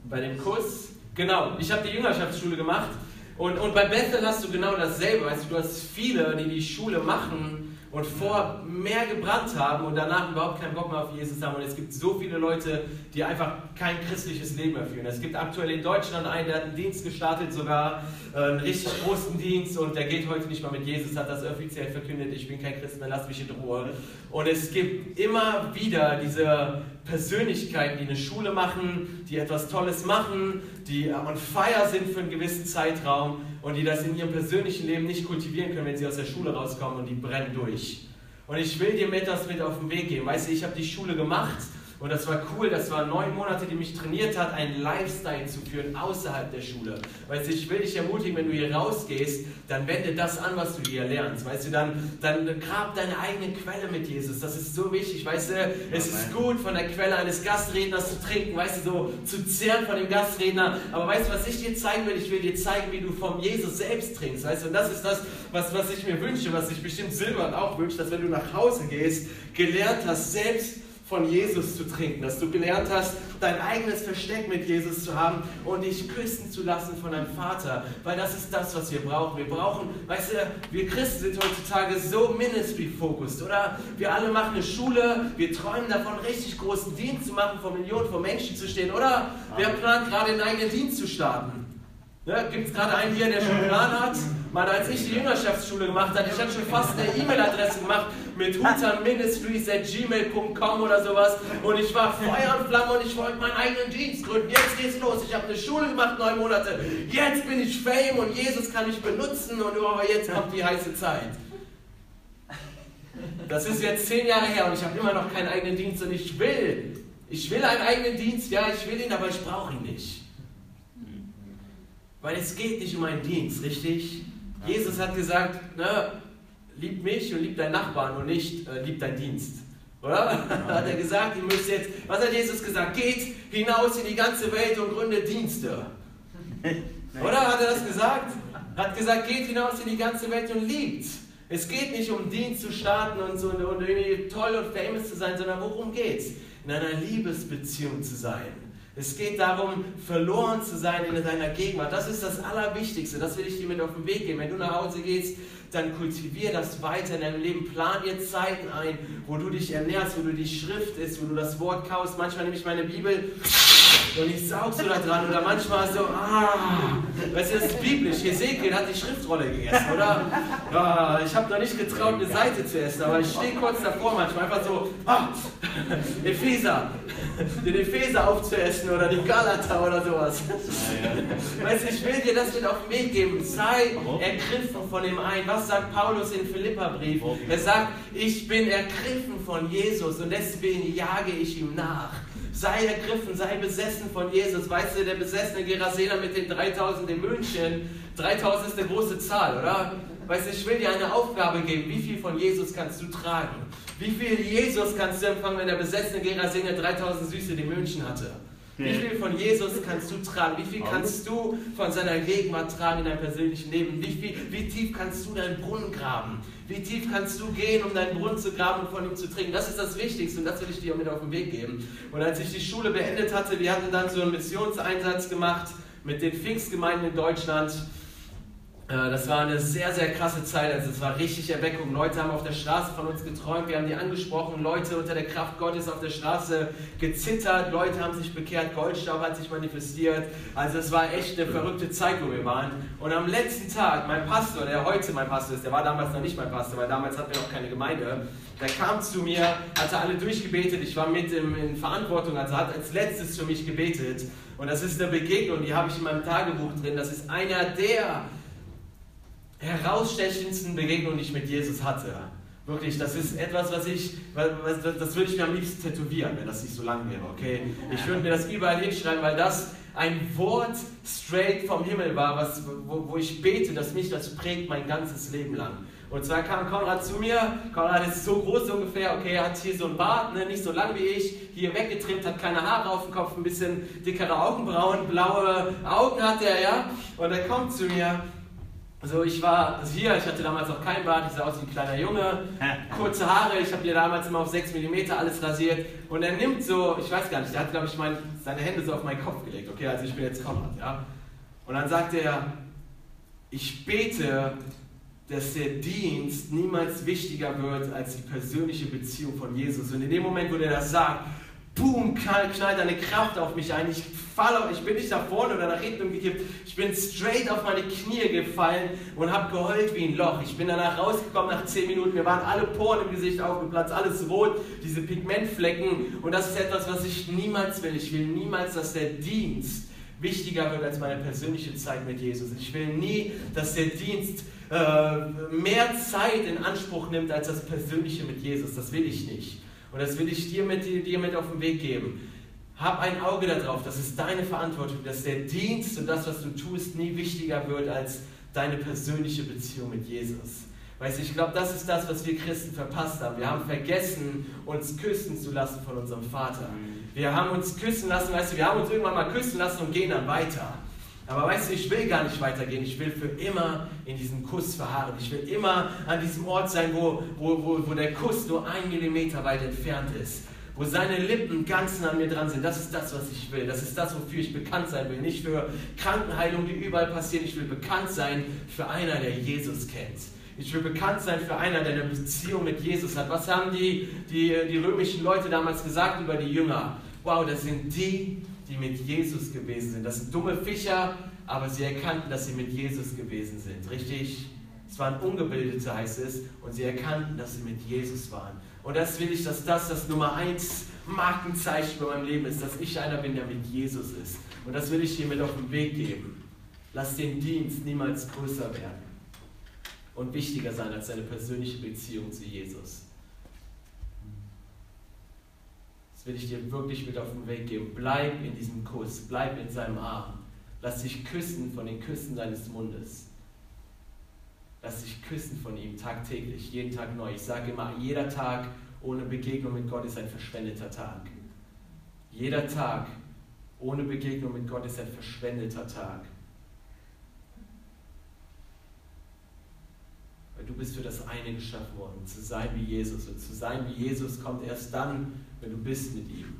Bei dem Kurs? Genau, ich habe die Jüngerschaftsschule gemacht Und, und bei Bethel hast du genau dasselbe. Weißt du, du hast viele, die die Schule machen und vor mehr gebrannt haben und danach überhaupt keinen Bock mehr auf Jesus haben. Und es gibt so viele Leute, die einfach kein christliches Leben mehr führen. Es gibt aktuell in Deutschland einen, der hat einen Dienst gestartet, sogar äh, einen richtig großen Dienst und der geht heute nicht mal mit Jesus, hat das offiziell verkündet, ich bin kein Christ mehr, lass mich in Ruhe. Und es gibt immer wieder diese Persönlichkeiten, die eine Schule machen, die etwas Tolles machen, die on fire sind für einen gewissen Zeitraum und die das in ihrem persönlichen Leben nicht kultivieren können, wenn sie aus der Schule rauskommen und die brennen durch. Und ich will dir mit das mit auf den Weg geben. Weißt du, ich habe die Schule gemacht und das war cool, das waren neun Monate, die mich trainiert hat, einen Lifestyle zu führen außerhalb der Schule. Weißt du, ich will dich ermutigen, wenn du hier rausgehst, dann wende das an, was du hier lernst. Weißt du, dann, dann grab deine eigene Quelle mit Jesus. Das ist so wichtig. Weißt du, es ist gut, von der Quelle eines Gastredners zu trinken, weißt du, so zu zehren von dem Gastredner. Aber weißt du, was ich dir zeigen will? Ich will dir zeigen, wie du vom Jesus selbst trinkst. Weißt du, und das ist das, was, was ich mir wünsche, was sich bestimmt Silbert auch wünscht, dass wenn du nach Hause gehst, gelernt hast, selbst von Jesus zu trinken, dass du gelernt hast, dein eigenes Versteck mit Jesus zu haben und dich küssen zu lassen von deinem Vater, weil das ist das, was wir brauchen. Wir brauchen, weißt du, wir Christen sind heutzutage so ministry-focused, oder? Wir alle machen eine Schule, wir träumen davon, richtig großen Dienst zu machen, vor Millionen von Menschen zu stehen, oder? Wer plant gerade einen eigenen Dienst zu starten? Ne? Gibt es gerade einen hier, der schon einen Plan hat? Mal als ich die Jüngerschaftsschule gemacht habe, ich hatte schon fast eine E-Mail-Adresse gemacht mit hutanministries.gmail.com oder sowas und ich war Feuer und Flamme und ich wollte meinen eigenen Dienst gründen. Jetzt geht's los. Ich habe eine Schule gemacht, neun Monate. Jetzt bin ich Fame und Jesus kann mich benutzen und oh, jetzt kommt die heiße Zeit. Das ist jetzt zehn Jahre her und ich habe immer noch keinen eigenen Dienst und ich will, ich will einen eigenen Dienst, ja, ich will ihn, aber ich brauche ihn nicht. Weil es geht nicht um einen Dienst, richtig? Jesus hat gesagt, ne, lieb mich und lieb deinen Nachbarn und nicht äh, lieb deinen Dienst. Oder? *laughs* hat er gesagt, ihr müsst jetzt, was hat Jesus gesagt? Geht hinaus in die ganze Welt und gründet Dienste. *laughs* Oder? Hat er das gesagt? Hat gesagt, geht hinaus in die ganze Welt und liebt. Es geht nicht um Dienst zu starten und, so, und irgendwie toll und famous zu sein, sondern worum geht's? In einer Liebesbeziehung zu sein. Es geht darum, verloren zu sein in deiner Gegenwart. Das ist das Allerwichtigste. Das will ich dir mit auf den Weg geben. Wenn du nach Hause gehst, dann kultivier das weiter in deinem Leben. Plan dir Zeiten ein, wo du dich ernährst, wo du die Schrift isst, wo du das Wort kaust. Manchmal nehme ich meine Bibel und ich saug so da dran oder manchmal so, ah, weißt du, das ist biblisch. Hesekiel hat die Schriftrolle gegessen, oder? Ja, ich habe noch nicht getraut, eine Seite zu essen, aber ich stehe kurz davor manchmal einfach so, ah, Epheser, den Epheser aufzuessen oder die Galata oder sowas. Weißt du, ich will dir das mit auf den Weg geben. Sei ergriffen von dem einen. Was sagt Paulus im Philipperbrief? Er sagt, ich bin ergriffen von Jesus und deswegen jage ich ihm nach. Sei ergriffen, sei besessen von Jesus. Weißt du, der besessene Gerasener mit den 3000 in München, 3000 ist eine große Zahl, oder? Weißt du, ich will dir eine Aufgabe geben. Wie viel von Jesus kannst du tragen? Wie viel Jesus kannst du empfangen, wenn der besessene Gerasener 3000 Süße in München hatte? Wie viel von Jesus kannst du tragen? Wie viel kannst du von seiner Gegenwart tragen in deinem persönlichen Leben? Wie, viel, wie tief kannst du deinen Brunnen graben? Wie tief kannst du gehen, um deinen Brunnen zu graben und von ihm zu trinken? Das ist das Wichtigste und das will ich dir auch mit auf den Weg geben. Und als ich die Schule beendet hatte, wir hatten dann so einen Missionseinsatz gemacht mit den Pfingstgemeinden in Deutschland. Äh, das war eine sehr, sehr krasse Zeit. Also es war richtig Erweckung. Leute haben auf der Straße von uns geträumt. Wir haben die angesprochen. Leute unter der Kraft Gottes auf der Straße gezittert. Leute haben sich bekehrt. Goldstaub hat sich manifestiert. Also es war echt eine verrückte Zeit, wo wir waren. Und am letzten Tag, mein Pastor, der heute mein Pastor ist, der war damals noch nicht mein Pastor, weil damals hatten wir noch keine Gemeinde. Der kam zu mir, hatte alle durchgebetet. Ich war mit in, Verantwortung, also hat als letztes für mich gebetet. Und das ist eine Begegnung, die habe ich in meinem Tagebuch drin. Das ist einer der herausstechendsten Begegnungen, die ich mit Jesus hatte. Wirklich, das ist etwas, was ich, das würde ich mir am liebsten tätowieren, wenn das nicht so lang wäre, okay? Ich würde mir das überall hinschreiben, weil das ein Wort straight vom Himmel war, was, wo, wo ich bete, dass mich das prägt mein ganzes Leben lang. Und zwar kam Konrad zu mir, Konrad ist so groß ungefähr, okay, er hat hier so einen Bart, ne, nicht so lang wie ich, hier weggetrimmt, hat keine Haare auf dem Kopf, ein bisschen dickere Augenbrauen, blaue Augen hat er, ja. Und er kommt zu mir also ich war hier, ich hatte damals noch kein Bart, ich sah aus wie ein kleiner Junge, kurze Haare, ich habe hier damals immer auf 6 mm alles rasiert und er nimmt so, ich weiß gar nicht, der hat glaube ich mein, seine Hände so auf meinen Kopf gelegt, okay, also ich bin jetzt Konrad, ja. Und dann sagt er, ich bete, dass der Dienst niemals wichtiger wird als die persönliche Beziehung von Jesus. Und in dem Moment, wo der das sagt, boom, knallt, eine Kraft auf mich ein. Ich falle, ich bin nicht nach vorne oder nach hinten umgekippt. Ich bin straight auf meine Knie gefallen und habe geheult wie ein Loch. Ich bin danach rausgekommen nach 10 Minuten. Mir waren alle Poren im Gesicht aufgeplatzt, alles rot, diese Pigmentflecken. Und das ist etwas, was ich niemals will. Ich will niemals, dass der Dienst wichtiger wird als meine persönliche Zeit mit Jesus. Ich will nie, dass der Dienst äh, mehr Zeit in Anspruch nimmt als das Persönliche mit Jesus. Das will ich nicht. Und das will ich dir mit, dir mit auf den Weg geben. Hab ein Auge darauf, das ist deine Verantwortung, dass der Dienst und das, was du tust, nie wichtiger wird als deine persönliche Beziehung mit Jesus. Weißt du, ich glaube, das ist das, was wir Christen verpasst haben. Wir haben vergessen, uns küssen zu lassen von unserem Vater. Wir haben uns küssen lassen, weißt du, wir haben uns irgendwann mal küssen lassen und gehen dann weiter. Aber weißt du, ich will gar nicht weitergehen. Ich will für immer in diesem Kuss verharren. Ich will immer an diesem Ort sein, wo, wo, wo, wo der Kuss nur ein Millimeter weit entfernt ist. Wo seine Lippen ganz nah an mir dran sind. Das ist das, was ich will. Das ist das, wofür ich bekannt sein will. Nicht für Krankenheilung, die überall passieren. Ich will bekannt sein für einer, der Jesus kennt. Ich will bekannt sein für einer, der eine Beziehung mit Jesus hat. Was haben die, die, die römischen Leute damals gesagt über die Jünger? Wow, das sind die, die mit Jesus gewesen sind. Das sind dumme Fischer, aber sie erkannten, dass sie mit Jesus gewesen sind. Richtig? Es waren Ungebildete, heißt es, und sie erkannten, dass sie mit Jesus waren. Und das will ich, dass das das Nummer eins Markenzeichen bei meinem Leben ist, dass ich einer bin, der mit Jesus ist. Und das will ich dir mit auf den Weg geben. Lass den Dienst niemals größer werden und wichtiger sein als deine persönliche Beziehung zu Jesus. Das will ich dir wirklich mit auf den Weg geben. Bleib in diesem Kuss, bleib in seinem Arm. Lass dich küssen von den Küssen deines Mundes. Lass dich küssen von ihm tagtäglich, jeden Tag neu. Ich sage immer, jeder Tag ohne Begegnung mit Gott ist ein verschwendeter Tag. Jeder Tag ohne Begegnung mit Gott ist ein verschwendeter Tag. Weil du bist für das eine geschaffen worden, zu sein wie Jesus. Und zu sein wie Jesus kommt erst dann, wenn du bist mit ihm.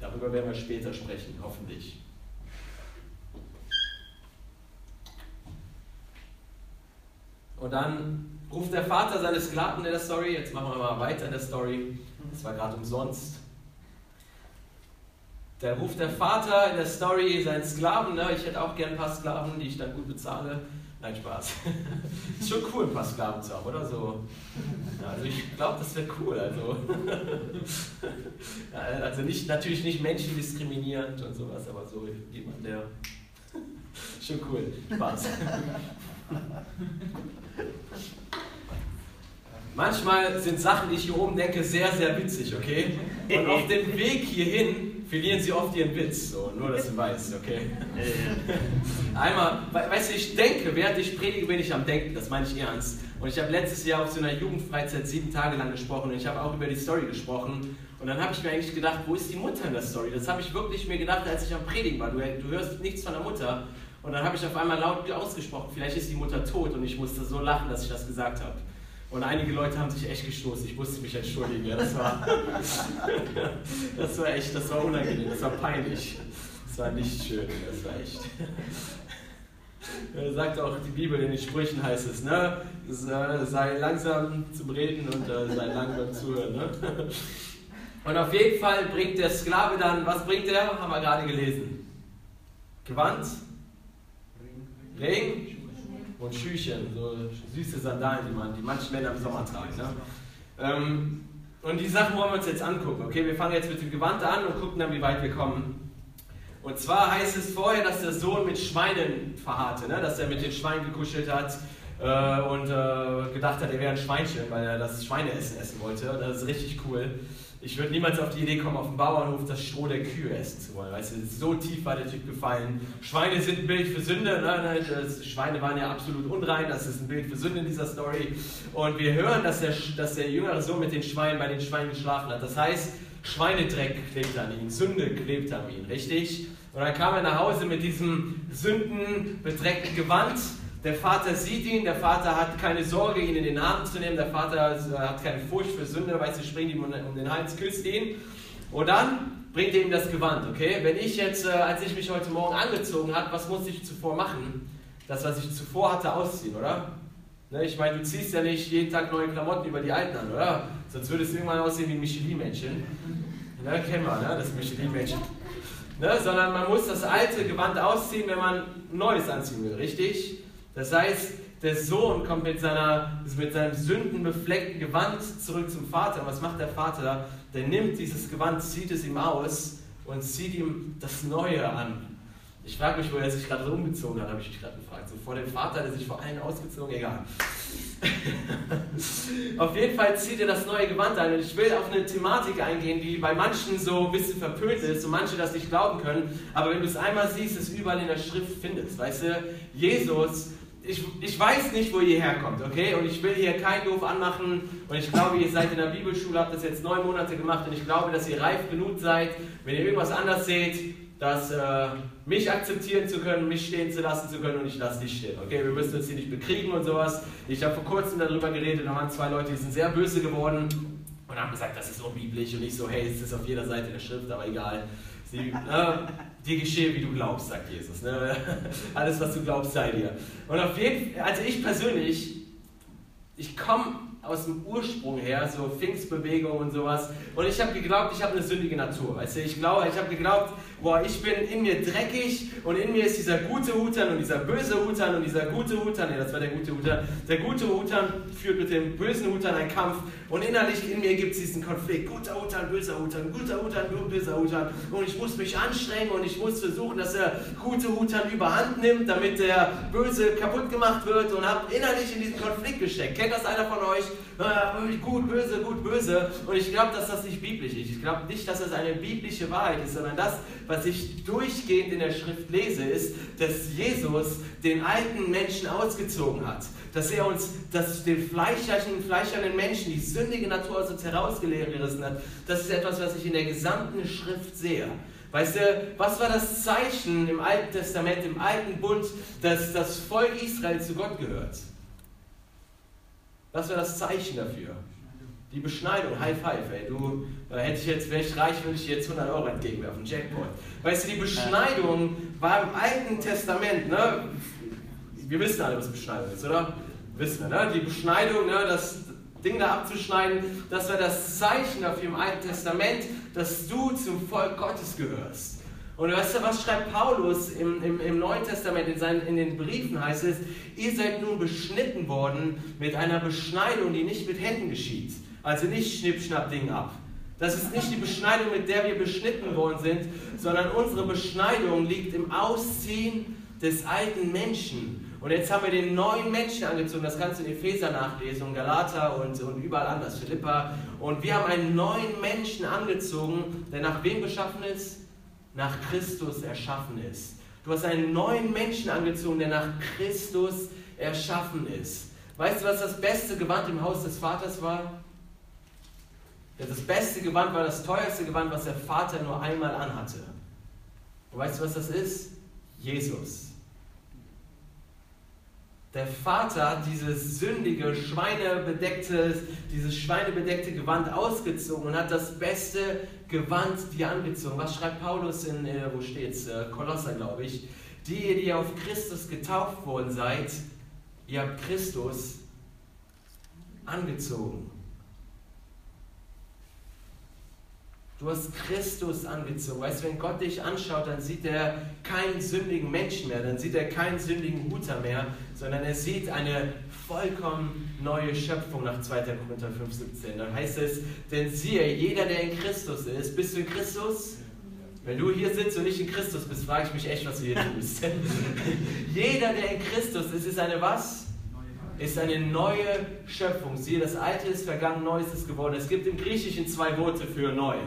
Darüber werden wir später sprechen, hoffentlich. Und dann ruft der Vater seine Sklaven in der Story, jetzt machen wir mal weiter in der Story, das war gerade umsonst. Da ruft der Vater in der Story seinen Sklaven, ne? ich hätte auch gerne ein paar Sklaven, die ich dann gut bezahle. Nein, Spaß. *laughs* ist schon cool, ein paar Sklaven zu haben, oder so? Also ich glaube, das wäre cool. Also. *laughs* ja, also nicht, natürlich nicht menschendiskriminierend und sowas, aber so jemand, der. *laughs* schon cool. Spaß. *laughs* Manchmal sind Sachen, die ich hier oben denke, sehr, sehr witzig, okay? Und auf dem Weg hierhin verlieren sie oft ihren Witz. So, nur, dass du weißt, okay? *laughs* Einmal, weißt du, ich denke, während ich predige, bin ich am Denken, das meine ich ernst. Und ich habe letztes Jahr auf so einer Jugendfreizeit sieben Tage lang gesprochen und ich habe auch über die Story gesprochen. Und dann habe ich mir eigentlich gedacht, wo ist die Mutter in der Story? Das habe ich wirklich mir gedacht, als ich am Predigen war. Du, du hörst nichts von der Mutter. Und dann habe ich auf einmal laut ausgesprochen, vielleicht ist die Mutter tot und ich musste so lachen, dass ich das gesagt habe. Und einige Leute haben sich echt gestoßen. Ich musste mich entschuldigen. Ja, das, war, *laughs* das war echt, das war unangenehm, das war peinlich. Das war nicht schön, das war echt. *laughs* Sagt auch die Bibel in den Sprüchen heißt es, ne? sei langsam zum Reden und äh, sei lang beim Zuhören. Ne? *laughs* Und auf jeden Fall bringt der Sklave dann, was bringt er? Haben wir gerade gelesen. Gewand, Regen und Schüchen, so süße Sandalen, die, man, die manche Männer im Sommer tragen. Ne? Ähm, und die Sachen wollen wir uns jetzt angucken. Okay, wir fangen jetzt mit dem Gewand an und gucken dann, wie weit wir kommen. Und zwar heißt es vorher, dass der Sohn mit Schweinen verharrte, ne? dass er mit den Schweinen gekuschelt hat äh, und äh, gedacht hat, er wäre ein Schweinchen, weil er das Schweineessen essen wollte. Und das ist richtig cool. Ich würde niemals auf die Idee kommen, auf dem Bauernhof das Stroh der Kühe essen zu wollen. Weißt du, so tief war der Typ gefallen. Schweine sind ein Bild für Sünde. Ne? Schweine waren ja absolut unrein. Das ist ein Bild für Sünde in dieser Story. Und wir hören, dass der, dass der jüngere Sohn mit den Schweinen bei den Schweinen geschlafen hat. Das heißt, Schweinedreck klebt an ihm, Sünde klebt an ihm, richtig? Und dann kam er nach Hause mit diesem sündenbedreckten Gewand der Vater sieht ihn, der Vater hat keine Sorge, ihn in den Arm zu nehmen, der Vater äh, hat keine Furcht für Sünde, weil sie springt ihm um den Hals, küsst ihn. Und dann bringt er ihm das Gewand, okay? Wenn ich jetzt, äh, als ich mich heute Morgen angezogen habe, was musste ich zuvor machen? das, was ich zuvor hatte, ausziehen, oder? Ne, ich meine, du ziehst ja nicht jeden Tag neue Klamotten über die alten an, oder? Sonst würde es irgendwann aussehen wie ein Michelin-Männchen. Ne, kennen wir, ne? das Michelin-Männchen. Ne, sondern man muss das alte Gewand ausziehen, wenn man Neues anziehen will, richtig? Das heißt, der Sohn kommt mit, seiner, mit seinem sündenbefleckten Gewand zurück zum Vater. Und was macht der Vater? Der nimmt dieses Gewand, zieht es ihm aus und zieht ihm das Neue an. Ich frage mich, wo er sich gerade so umgezogen hat, habe ich mich gerade gefragt. So vor dem Vater, der sich vor allen ausgezogen, egal. *laughs* auf jeden Fall zieht er das neue Gewand an. Und ich will auf eine Thematik eingehen, die bei manchen so ein bisschen verpönt ist und manche das nicht glauben können. Aber wenn du es einmal siehst, es überall in der Schrift findest. Weißt du, Jesus ich, ich weiß nicht, wo ihr herkommt, okay? Und ich will hier kein Doof anmachen. Und ich glaube, ihr seid in der Bibelschule, habt das jetzt neun Monate gemacht. Und ich glaube, dass ihr reif genug seid, wenn ihr irgendwas anders seht, dass äh, mich akzeptieren zu können, mich stehen zu lassen zu können und ich lasse dich stehen. Okay, wir müssen uns hier nicht bekriegen und sowas. Ich habe vor kurzem darüber geredet, da waren zwei Leute, die sind sehr böse geworden und haben gesagt, das ist unbiblisch und ich so, hey, es ist auf jeder Seite der Schrift, aber egal. Sie, äh, dir geschehe, wie du glaubst, sagt Jesus. Ne? *laughs* Alles, was du glaubst, sei dir. Und auf jeden Fall, also ich persönlich, ich komme aus dem Ursprung her, so Pfingstbewegung und sowas. Und ich habe geglaubt, ich habe eine sündige Natur. Weißt du, ich glaube, ich habe geglaubt, boah, ich bin in mir dreckig und in mir ist dieser gute Hutan und dieser böse Hutan und dieser gute Hutan, nee, das war der gute Hutan. Der gute Hutan führt mit dem bösen Hutan einen Kampf und innerlich in mir gibt es diesen Konflikt. Guter Hutan, böser Hutan, guter Hutan, böser Hutan. Und ich muss mich anstrengen und ich muss versuchen, dass der gute Hutan überhand nimmt, damit der böse kaputt gemacht wird und habe innerlich in diesen Konflikt gesteckt. Kennt das einer von euch? Gut, böse, gut, böse. Und ich glaube, dass das nicht biblisch ist. Ich glaube nicht, dass das eine biblische Wahrheit ist, sondern das, was ich durchgehend in der Schrift lese, ist, dass Jesus den alten Menschen ausgezogen hat. Dass er uns, dass den fleischernen, fleischernen Menschen die sündige Natur aus uns herausgerissen hat. Das ist etwas, was ich in der gesamten Schrift sehe. Weißt du, was war das Zeichen im Alten Testament, im Alten Bund, dass das Volk Israel zu Gott gehört? Was wäre das Zeichen dafür? Die Beschneidung, High Five, ey. Du, da hätte ich jetzt, wäre ich reich, würde ich jetzt 100 Euro entgegenwerfen, Jackpot. Weißt du, die Beschneidung war im Alten Testament, ne? Wir wissen alle, was Beschneidung ist, oder? Wissen wir, ne? Die Beschneidung, ne? Das Ding da abzuschneiden, das war das Zeichen dafür im Alten Testament, dass du zum Volk Gottes gehörst. Und weißt du, was schreibt Paulus im, im, im Neuen Testament, in, seinen, in den Briefen heißt es, ihr seid nun beschnitten worden mit einer Beschneidung, die nicht mit Händen geschieht. Also nicht schnipp, schnapp, Ding ab. Das ist nicht die Beschneidung, mit der wir beschnitten worden sind, sondern unsere Beschneidung liegt im Ausziehen des alten Menschen. Und jetzt haben wir den neuen Menschen angezogen, das kannst du in Epheser nachlesen und Galater und, und überall anders, Philippa. Und wir haben einen neuen Menschen angezogen, der nach wem geschaffen ist? Nach Christus erschaffen ist. Du hast einen neuen Menschen angezogen, der nach Christus erschaffen ist. Weißt du, was das beste Gewand im Haus des Vaters war? Das beste Gewand war das teuerste Gewand, was der Vater nur einmal anhatte. Und weißt du, was das ist? Jesus. Der Vater hat dieses sündige, schweinebedeckte, dieses schweinebedeckte Gewand ausgezogen und hat das beste Gewand dir angezogen. Was schreibt Paulus in, äh, wo steht's? Äh, Kolosser, glaube ich. Die, die auf Christus getauft worden seid, ihr habt Christus angezogen. Du hast Christus angezogen. Weißt du, wenn Gott dich anschaut, dann sieht er keinen sündigen Menschen mehr, dann sieht er keinen sündigen Huter mehr, sondern er sieht eine vollkommen neue Schöpfung nach 2. Korinther 5,17. Dann heißt es, denn siehe, jeder, der in Christus ist, bist du in Christus? Wenn du hier sitzt und nicht in Christus bist, frage ich mich echt, was du hier tust. *laughs* jeder, der in Christus ist, ist eine was? Ist eine neue Schöpfung. Siehe, das Alte ist vergangen, Neues ist geworden. Es gibt im Griechischen zwei Worte für neu.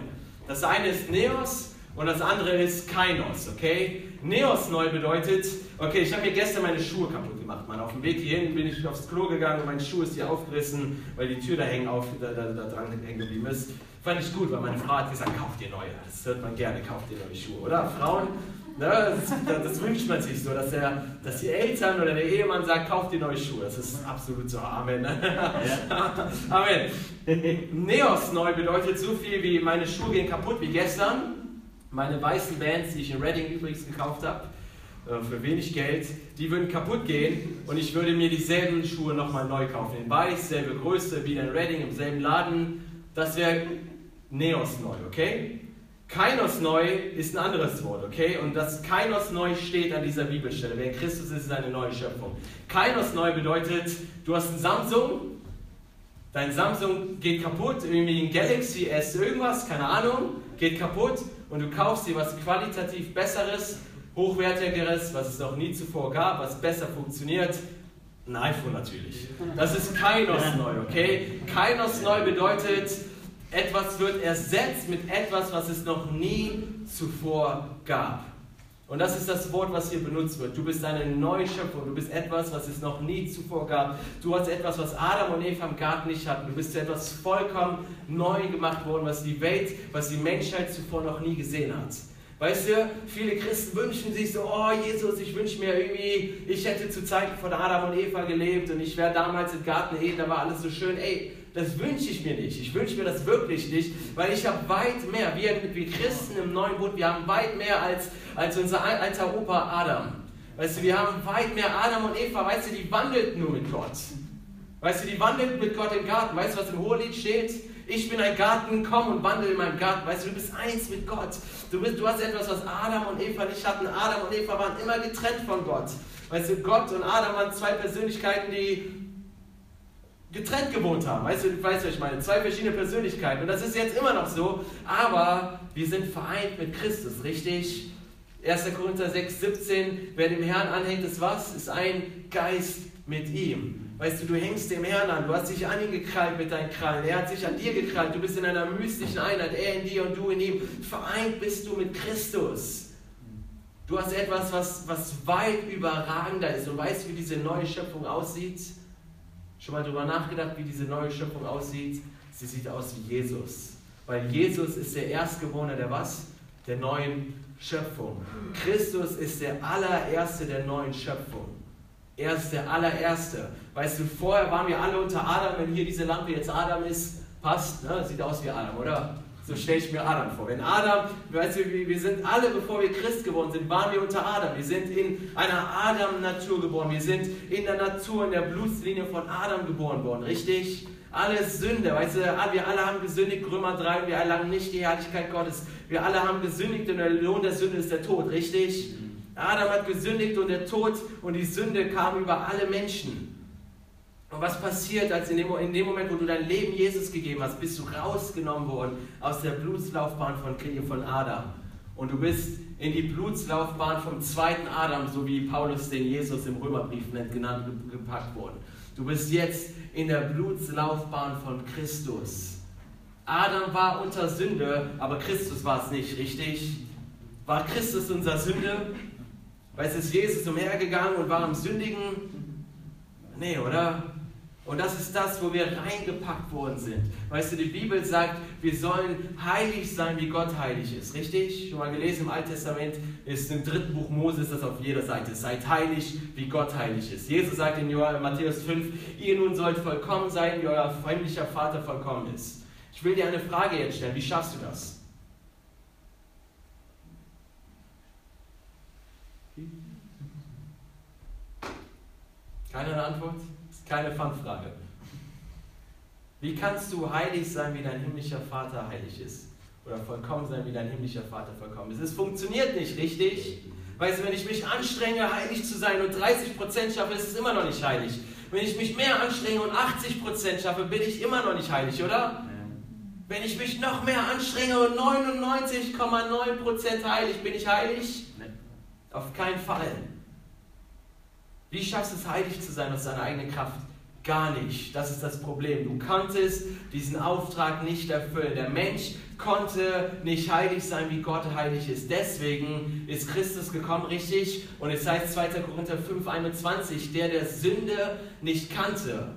Das eine ist Neos und das andere ist Kainos, okay? Neos neu bedeutet, okay, ich habe mir gestern meine Schuhe kaputt gemacht, Mann. Auf dem Weg hierhin bin ich aufs Klo gegangen und mein Schuh ist hier aufgerissen, weil die Tür da hängen auf, da, da, da dran hängen geblieben ist. Fand ich gut, weil meine Frau hat gesagt, kauf dir neue. Das hört man gerne, kauf dir neue Schuhe, oder? Frauen, ne, das, das, wünscht man sich so, dass, der, dass die Eltern oder der Ehemann sagt, kauf dir neue Schuhe. Das ist absolut so. Amen. *laughs* Amen. Neos neu bedeutet so viel wie meine Schuhe gehen kaputt wie gestern. Meine weißen Bands, die ich in Reading übrigens gekauft habe, äh, für wenig Geld, die würden kaputt gehen und ich würde mir dieselben Schuhe nochmal neu kaufen. In weiß, selbe Größe, wieder in Reading, im selben Laden. Das wäre Neos neu, okay? Kainos neu ist ein anderes Wort, okay? Und das Kainos neu steht an dieser Bibelstelle. Wer in Christus ist, ist eine neue Schöpfung. Kainos neu bedeutet, du hast ein Samsung, dein Samsung geht kaputt, irgendwie ein Galaxy S irgendwas, keine Ahnung, geht kaputt und du kaufst dir was qualitativ Besseres, Hochwertigeres, was es noch nie zuvor gab, was besser funktioniert. Ein iPhone natürlich. Das ist Kainos neu, okay? Kainos neu bedeutet, etwas wird ersetzt mit etwas, was es noch nie zuvor gab. Und das ist das Wort, was hier benutzt wird. Du bist eine neue Schöpfung. Du bist etwas, was es noch nie zuvor gab. Du hast etwas, was Adam und Eva im Garten nicht hatten. Du bist zu etwas vollkommen neu gemacht worden, was die Welt, was die Menschheit zuvor noch nie gesehen hat. Weißt du, viele Christen wünschen sich so, oh Jesus, ich wünsche mir irgendwie, ich hätte zu Zeiten von Adam und Eva gelebt und ich wäre damals im Garten Eden, da war alles so schön. Ey, das wünsche ich mir nicht. Ich wünsche mir das wirklich nicht, weil ich habe weit mehr, wir, wir Christen im neuen Bund, wir haben weit mehr als, als unser alter Opa Adam. Weißt du, wir haben weit mehr Adam und Eva, weißt du, die wandelten nur mit Gott. Weißt du, die wandelten mit Gott im Garten. Weißt du, was im Hohelied steht? Ich bin ein Garten, komm und wandel in meinem Garten. Weißt du, du bist eins mit Gott. Du, bist, du hast etwas, was Adam und Eva nicht hatten. Adam und Eva waren immer getrennt von Gott. Weißt du, Gott und Adam waren zwei Persönlichkeiten, die getrennt gewohnt haben. Weißt du, weißt du, ich meine, zwei verschiedene Persönlichkeiten. Und das ist jetzt immer noch so, aber wir sind vereint mit Christus, richtig? 1. Korinther 6, 17, wer dem Herrn anhängt, ist was? Ist ein Geist mit ihm. Weißt du, du hängst dem Herrn an, du hast dich an ihn gekrallt mit deinen Krallen, er hat sich an dir gekrallt, du bist in einer mystischen Einheit, er in dir und du in ihm. Vereint bist du mit Christus. Du hast etwas, was, was weit überragender ist und weißt, wie diese neue Schöpfung aussieht? Schon mal darüber nachgedacht, wie diese neue Schöpfung aussieht? Sie sieht aus wie Jesus. Weil Jesus ist der Erstgeborene der was? Der neuen Schöpfung. Christus ist der allererste der neuen Schöpfung. Er ist der allererste. Weißt du, vorher waren wir alle unter Adam. Wenn hier diese Lampe jetzt Adam ist, passt, ne? sieht aus wie Adam, oder? So stelle ich mir Adam vor. Wenn Adam, weißt du, wir sind alle, bevor wir Christ geworden sind, waren wir unter Adam. Wir sind in einer Adam-Natur geboren. Wir sind in der Natur, in der Blutslinie von Adam geboren worden, richtig? Alles Sünde, weißt du, wir alle haben gesündigt, Römer 3, wir erlangen nicht die Herrlichkeit Gottes. Wir alle haben gesündigt und der Lohn der Sünde ist der Tod, richtig? Adam hat gesündigt und der Tod und die Sünde kam über alle Menschen. Und was passiert, als in dem, in dem Moment, wo du dein Leben Jesus gegeben hast, bist du rausgenommen worden aus der Blutslaufbahn von, von Adam. Und du bist in die Blutslaufbahn vom zweiten Adam, so wie Paulus den Jesus im Römerbrief nennt, genannt, gepackt worden. Du bist jetzt in der Blutslaufbahn von Christus. Adam war unter Sünde, aber Christus war es nicht, richtig? War Christus unser Sünde? Weil es ist Jesus umhergegangen und war am Sündigen? Nee, oder? Und das ist das, wo wir reingepackt worden sind. Weißt du, die Bibel sagt, wir sollen heilig sein, wie Gott heilig ist. Richtig? Schon mal gelesen im Alten Testament, ist im dritten Buch Moses das auf jeder Seite. Seid heilig, wie Gott heilig ist. Jesus sagt in Matthäus 5, ihr nun sollt vollkommen sein, wie euer himmlischer Vater vollkommen ist. Ich will dir eine Frage jetzt stellen. Wie schaffst du das? Keine Antwort? Keine Fangfrage. Wie kannst du heilig sein, wie dein himmlischer Vater heilig ist? Oder vollkommen sein, wie dein himmlischer Vater vollkommen ist? Es funktioniert nicht, richtig? Weißt du, wenn ich mich anstrenge, heilig zu sein und 30% schaffe, ist es immer noch nicht heilig. Wenn ich mich mehr anstrenge und 80% schaffe, bin ich immer noch nicht heilig, oder? Wenn ich mich noch mehr anstrenge und 99,9% heilig, bin ich heilig? Auf keinen Fall. Wie schaffst du es, heilig zu sein aus deiner eigenen Kraft? Gar nicht. Das ist das Problem. Du konntest diesen Auftrag nicht erfüllen. Der Mensch konnte nicht heilig sein, wie Gott heilig ist. Deswegen ist Christus gekommen, richtig? Und es heißt 2. Korinther 5, 21, der der Sünde nicht kannte,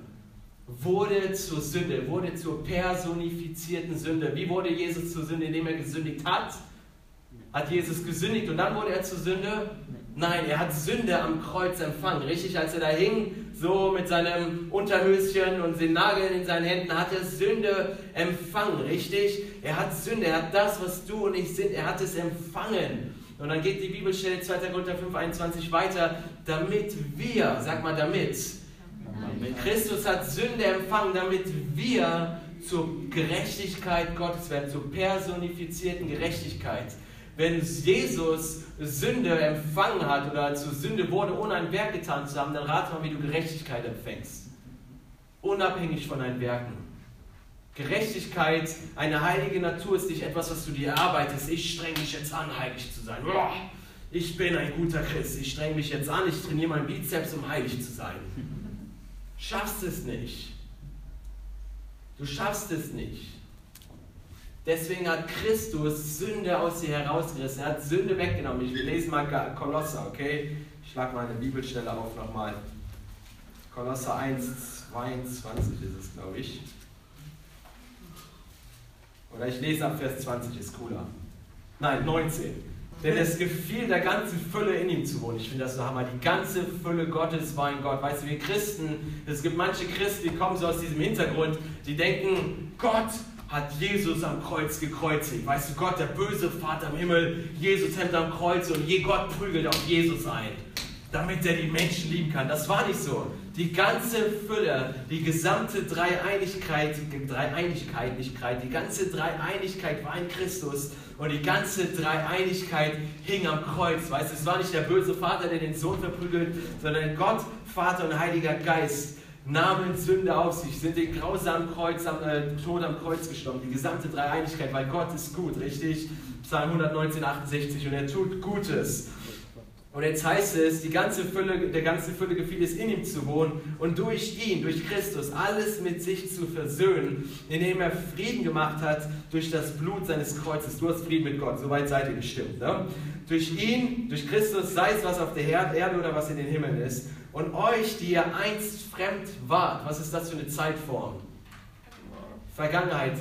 wurde zur Sünde, wurde zur personifizierten Sünde. Wie wurde Jesus zur Sünde, indem er gesündigt hat? Hat Jesus gesündigt und dann wurde er zur Sünde? Nein, er hat Sünde am Kreuz empfangen. Richtig, als er da hing, so mit seinem Unterhöschen und den Nageln in seinen Händen, hat er Sünde empfangen. Richtig? Er hat Sünde, er hat das, was du und ich sind, er hat es empfangen. Und dann geht die Bibelstelle 2. Korinther 5, 21 weiter, damit wir, sag mal damit, Christus hat Sünde empfangen, damit wir zur Gerechtigkeit Gottes werden, zur personifizierten Gerechtigkeit. Wenn Jesus Sünde empfangen hat oder zur Sünde wurde, ohne ein Werk getan zu haben, dann rate mal, wie du Gerechtigkeit empfängst. Unabhängig von deinen Werken. Gerechtigkeit, eine heilige Natur ist nicht etwas, was du dir erarbeitest. Ich strenge mich jetzt an, heilig zu sein. Ich bin ein guter Christ. Ich strenge mich jetzt an, ich trainiere meinen Bizeps, um heilig zu sein. Schaffst es nicht. Du schaffst es nicht. Deswegen hat Christus Sünde aus dir herausgerissen. Er hat Sünde weggenommen. Ich lese mal Kolosser, okay? Ich schlage mal eine Bibelstelle auf nochmal. Kolosser 1, 22 ist es, glaube ich. Oder ich lese ab Vers 20, ist cooler. Nein, 19. Denn es gefiel der ganzen Fülle in ihm zu wohnen. Ich finde das so hammer. Die ganze Fülle Gottes war in Gott. Weißt du, wir Christen, es gibt manche Christen, die kommen so aus diesem Hintergrund, die denken, Gott hat Jesus am Kreuz gekreuzigt. Weißt du, Gott, der böse Vater im Himmel, Jesus hängt am Kreuz und je Gott prügelt auf Jesus ein, damit er die Menschen lieben kann. Das war nicht so. Die ganze Fülle, die gesamte Dreieinigkeit, Dreieinigkeit, die ganze Dreieinigkeit war in Christus und die ganze Dreieinigkeit hing am Kreuz. Weißt du, es war nicht der böse Vater, der den Sohn verprügelt, sondern Gott, Vater und Heiliger Geist nahmen Sünde auf sich, sind den grausamen Kreuz am, äh, Tod am Kreuz gestorben. Die gesamte Dreieinigkeit, weil Gott ist gut, richtig? Psalm 119, 68 und er tut Gutes. Und jetzt heißt es, die ganze Fülle, der ganze Fülle gefiel es, in ihm zu wohnen und durch ihn, durch Christus, alles mit sich zu versöhnen, indem er Frieden gemacht hat durch das Blut seines Kreuzes. Du hast Frieden mit Gott, soweit seid ihr bestimmt. Ne? Durch ihn, durch Christus, sei es was auf der Erde oder was in den Himmeln ist. Und euch, die ihr einst fremd wart, was ist das für eine Zeitform? Vergangenheit.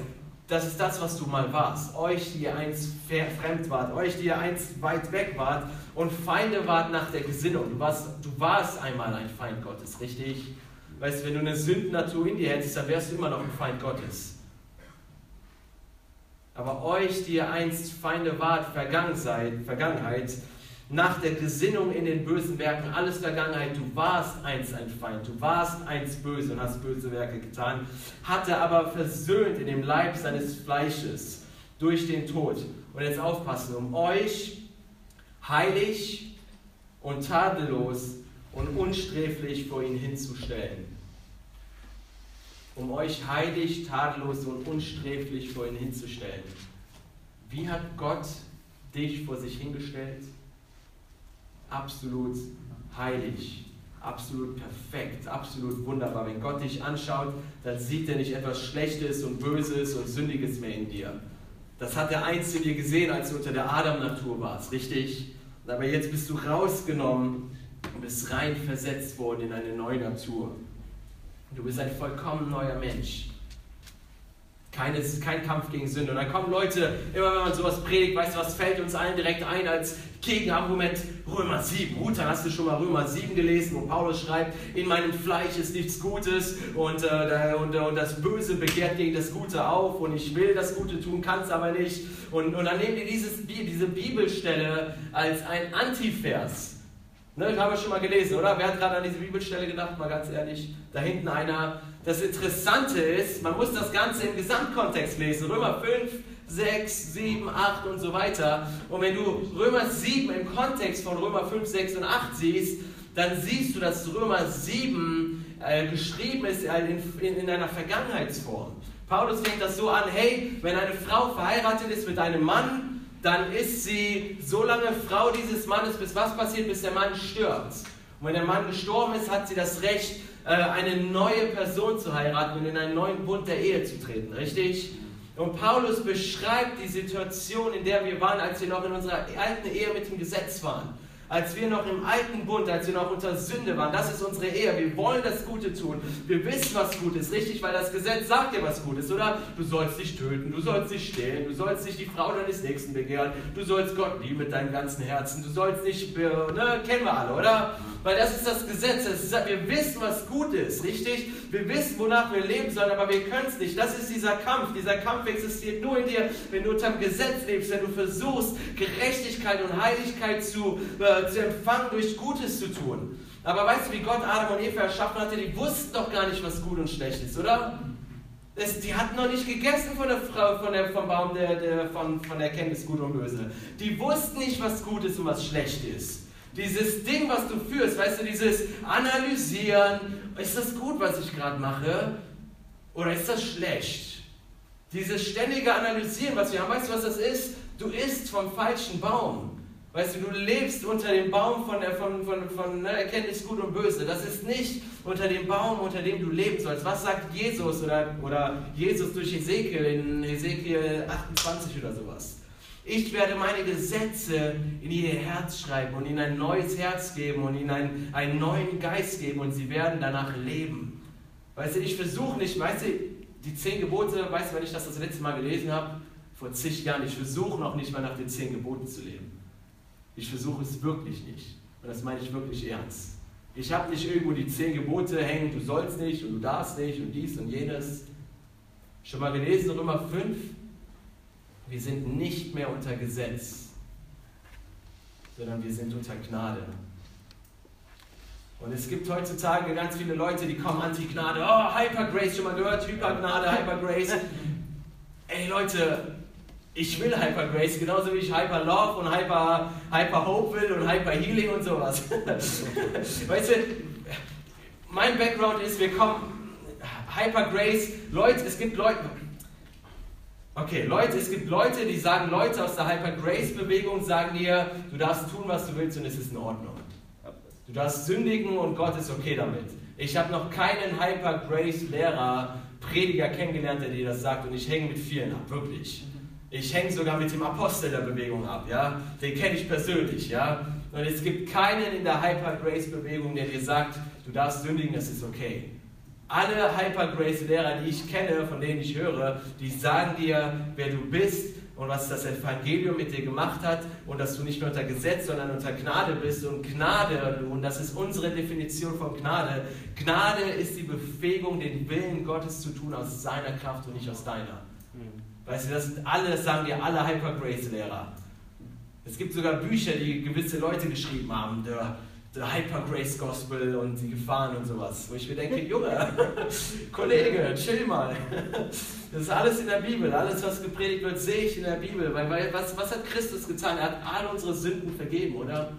Das ist das, was du mal warst. Euch, die ihr einst fremd wart, euch, die ihr einst weit weg wart und Feinde wart nach der Gesinnung. Du warst, du warst einmal ein Feind Gottes, richtig? Weißt du, wenn du eine Sündennatur in dir hättest, dann wärst du immer noch ein Feind Gottes. Aber euch, die ihr einst Feinde wart, Vergangenheit, Vergangenheit nach der Gesinnung in den bösen Werken, alles Vergangenheit, du warst einst ein Feind, du warst einst böse und hast böse Werke getan, hatte aber versöhnt in dem Leib seines Fleisches durch den Tod. Und jetzt aufpassen, um euch heilig und tadellos und unsträflich vor ihn hinzustellen. Um euch heilig, tadellos und unsträflich vor ihn hinzustellen. Wie hat Gott dich vor sich hingestellt? Absolut heilig, absolut perfekt, absolut wunderbar. Wenn Gott dich anschaut, dann sieht er nicht etwas Schlechtes und Böses und Sündiges mehr in dir. Das hat er einst in dir gesehen, als du unter der Adam-Natur warst, richtig? Aber jetzt bist du rausgenommen und bist rein versetzt worden in eine neue Natur. Du bist ein vollkommen neuer Mensch. Keine, kein Kampf gegen Sünde. Und dann kommen Leute, immer wenn man sowas predigt, weißt du, was fällt uns allen direkt ein als Gegenargument? Römer 7. Gut, dann hast du schon mal Römer 7 gelesen, wo Paulus schreibt, in meinem Fleisch ist nichts Gutes und, äh, und, und das Böse begehrt gegen das Gute auf und ich will das Gute tun, kann es aber nicht. Und, und dann nehmen die dieses, diese Bibelstelle als ein Antivers. Ne, haben wir schon mal gelesen, oder? Wer hat gerade an diese Bibelstelle gedacht? Mal ganz ehrlich. Da hinten einer das Interessante ist, man muss das Ganze im Gesamtkontext lesen. Römer 5, 6, 7, 8 und so weiter. Und wenn du Römer 7 im Kontext von Römer 5, 6 und 8 siehst, dann siehst du, dass Römer 7 äh, geschrieben ist in, in, in einer Vergangenheitsform. Paulus fängt das so an, hey, wenn eine Frau verheiratet ist mit einem Mann, dann ist sie so lange Frau dieses Mannes, bis was passiert, bis der Mann stirbt. Und wenn der Mann gestorben ist, hat sie das Recht, äh, eine neue Person zu heiraten und in einen neuen Bund der Ehe zu treten, richtig? Und Paulus beschreibt die Situation, in der wir waren, als wir noch in unserer alten Ehe mit dem Gesetz waren. als wir noch im alten Bund, als wir noch unter Sünde waren. Das ist unsere Ehe. Wir wollen das Gute tun. Wir wissen, was gut ist, richtig? Weil das Gesetz sagt dir, was gut ist, oder? Du sollst nicht töten, du sollst nicht stehlen, du sollst nicht die Frau deines Nächsten begehren, du sollst Gott lieben mit deinem ganzen Herzen, du sollst nicht, ne, kennen wir alle, oder? Weil das ist das Gesetz. Das ist, wir wissen, was gut ist, richtig? Wir wissen, wonach wir leben sollen, aber wir können es nicht. Das ist dieser Kampf. Dieser Kampf existiert nur in dir, wenn du unter dem Gesetz lebst, wenn du versuchst, Gerechtigkeit und Heiligkeit zu, äh, zu empfangen, durch Gutes zu tun. Aber weißt du, wie Gott Adam und Eva erschaffen hatte? Die wussten doch gar nicht, was gut und schlecht ist, oder? Es, die hatten noch nicht gegessen von der von der, vom Baum der, der, von, von der Erkenntnis gut und böse. Die wussten nicht, was gut ist und was schlecht ist. Dieses Ding, was du führst, weißt du, dieses Analysieren, ist das gut, was ich gerade mache? Oder ist das schlecht? Dieses ständige Analysieren, was wir haben, weißt du, was das ist? Du isst vom falschen Baum. Weißt du, du lebst unter dem Baum von, der, von, von, von ne, Erkenntnis Gut und Böse. Das ist nicht unter dem Baum, unter dem du leben sollst. Was sagt Jesus oder, oder Jesus durch Ezekiel in Ezekiel 28 oder sowas? Ich werde meine Gesetze in ihr Herz schreiben und ihnen ein neues Herz geben und ihnen einen, einen neuen Geist geben und sie werden danach leben. Weißt du, ich versuche nicht, weißt du, die zehn Gebote, weißt du, wenn ich das das letzte Mal gelesen habe, vor zig Jahren, ich versuche noch nicht mal nach den zehn Geboten zu leben. Ich versuche es wirklich nicht. Und das meine ich wirklich ernst. Ich habe nicht irgendwo die zehn Gebote hängen, du sollst nicht und du darfst nicht und dies und jenes. Schon mal gelesen, Römer 5? Wir sind nicht mehr unter Gesetz, sondern wir sind unter Gnade. Und es gibt heutzutage ganz viele Leute, die kommen anti-Gnade. Oh, Hypergrace, schon mal gehört? Hypergnade, Hypergrace. Ey Leute, ich will Hypergrace, genauso wie ich Hyper Love und Hyper, Hyper Hope will und Hyper Healing und sowas. *laughs* weißt du, mein Background ist, wir kommen, Hypergrace, Leute, es gibt Leute, Okay, Leute, es gibt Leute, die sagen, Leute aus der Hyper Grace Bewegung sagen dir, du darfst tun, was du willst und es ist in Ordnung. Du darfst sündigen und Gott ist okay damit. Ich habe noch keinen Hyper Grace Lehrer, Prediger kennengelernt, der dir das sagt und ich hänge mit vielen ab, wirklich. Ich hänge sogar mit dem Apostel der Bewegung ab, ja. Den kenne ich persönlich, ja. Und es gibt keinen in der Hyper Grace Bewegung, der dir sagt, du darfst sündigen, das ist okay. Alle Hyper-Grace-Lehrer, die ich kenne, von denen ich höre, die sagen dir, wer du bist und was das Evangelium mit dir gemacht hat und dass du nicht nur unter Gesetz, sondern unter Gnade bist. Und Gnade, und das ist unsere Definition von Gnade, Gnade ist die Befähigung, den Willen Gottes zu tun aus seiner Kraft und nicht aus deiner. Weißt du, das sind alle, sagen dir alle Hyper-Grace-Lehrer. Es gibt sogar Bücher, die gewisse Leute geschrieben haben. Der, der Hyper Grace Gospel und die Gefahren und sowas. Wo ich mir denke, Junge, *laughs* Kollege, chill mal. Das ist alles in der Bibel. Alles, was gepredigt wird, sehe ich in der Bibel. Weil, weil was, was hat Christus getan? Er hat all unsere Sünden vergeben, oder?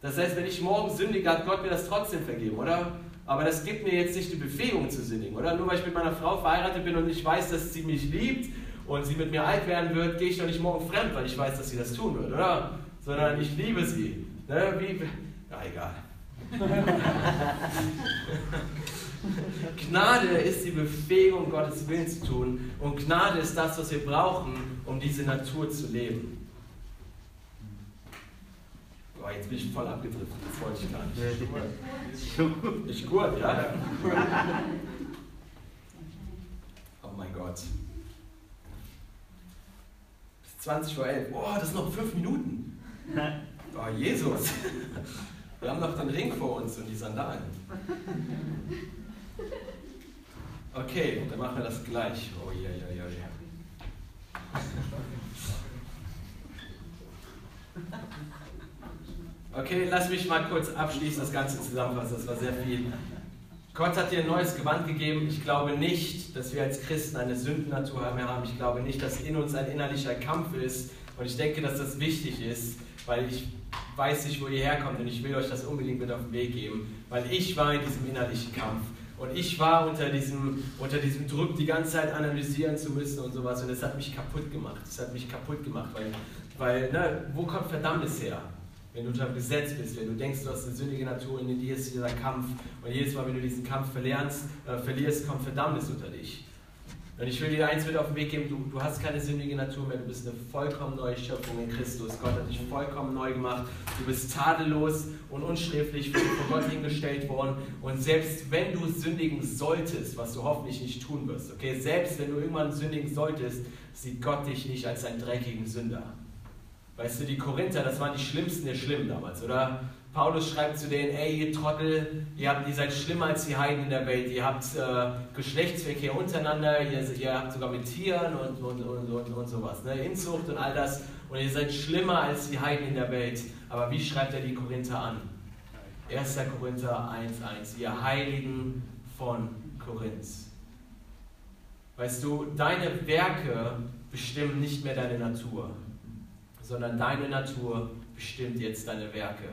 Das heißt, wenn ich morgen sündige, hat Gott mir das trotzdem vergeben, oder? Aber das gibt mir jetzt nicht die Befähigung zu sündigen, oder? Nur weil ich mit meiner Frau verheiratet bin und ich weiß, dass sie mich liebt und sie mit mir alt werden wird, gehe ich doch nicht morgen fremd, weil ich weiß, dass sie das tun wird, oder? Sondern ich liebe sie. Ne? Wie, ja, egal. *laughs* Gnade ist die Befähigung, Gottes Willen zu tun. Und Gnade ist das, was wir brauchen, um diese Natur zu leben. Oh, jetzt bin ich voll abgedriftet. Das wollte ich gar nicht. *laughs* Ich gut, ja? Oh mein Gott. Bis 20 vor 11. Oh, das sind noch 5 Minuten. *laughs* Oh, Jesus. Wir haben noch den Ring vor uns und die Sandalen. Okay, dann machen wir das gleich. Oh ja, ja, ja. Okay, lass mich mal kurz abschließen, das Ganze zusammenfassen. Das war sehr viel. Gott hat dir ein neues Gewand gegeben. Ich glaube nicht, dass wir als Christen eine Sündennatur mehr haben. Ich glaube nicht, dass in uns ein innerlicher Kampf ist. Und ich denke, dass das wichtig ist, weil ich weiß nicht, wo ihr herkommt und ich will euch das unbedingt mit auf den Weg geben, weil ich war in diesem innerlichen Kampf und ich war unter diesem, unter diesem Druck, die ganze Zeit analysieren zu müssen und sowas und das hat mich kaputt gemacht. Das hat mich kaputt gemacht, weil, weil ne, wo kommt Verdammnis her? Wenn du unter dem Gesetz bist, wenn du denkst, du hast eine sündige Natur und in dir ist dieser Kampf und jedes Mal, wenn du diesen Kampf verlernst, äh, verlierst, kommt Verdammnis unter dich. Und ich will dir eins mit auf den Weg geben, du, du hast keine sündige Natur mehr, du bist eine vollkommen neue Schöpfung in Christus. Gott hat dich vollkommen neu gemacht. Du bist tadellos und unsträflich vor Gott hingestellt worden. Und selbst wenn du sündigen solltest, was du hoffentlich nicht tun wirst, okay, selbst wenn du irgendwann sündigen solltest, sieht Gott dich nicht als einen dreckigen Sünder. Weißt du, die Korinther, das waren die Schlimmsten der Schlimmen damals, oder? Paulus schreibt zu denen, ey, ihr Trottel, ihr, habt, ihr seid schlimmer als die Heiden in der Welt, ihr habt äh, Geschlechtsverkehr untereinander, ihr, ihr, habt sogar mit Tieren und, und, und, und, und sowas, ne? Inzucht und all das, und ihr seid schlimmer als die Heiden in der Welt. Aber wie schreibt er die Korinther an? 1. Korinther 1,1, ihr Heiligen von Korinth. Weißt du, deine Werke bestimmen nicht mehr deine Natur, sondern deine Natur bestimmt jetzt deine Werke.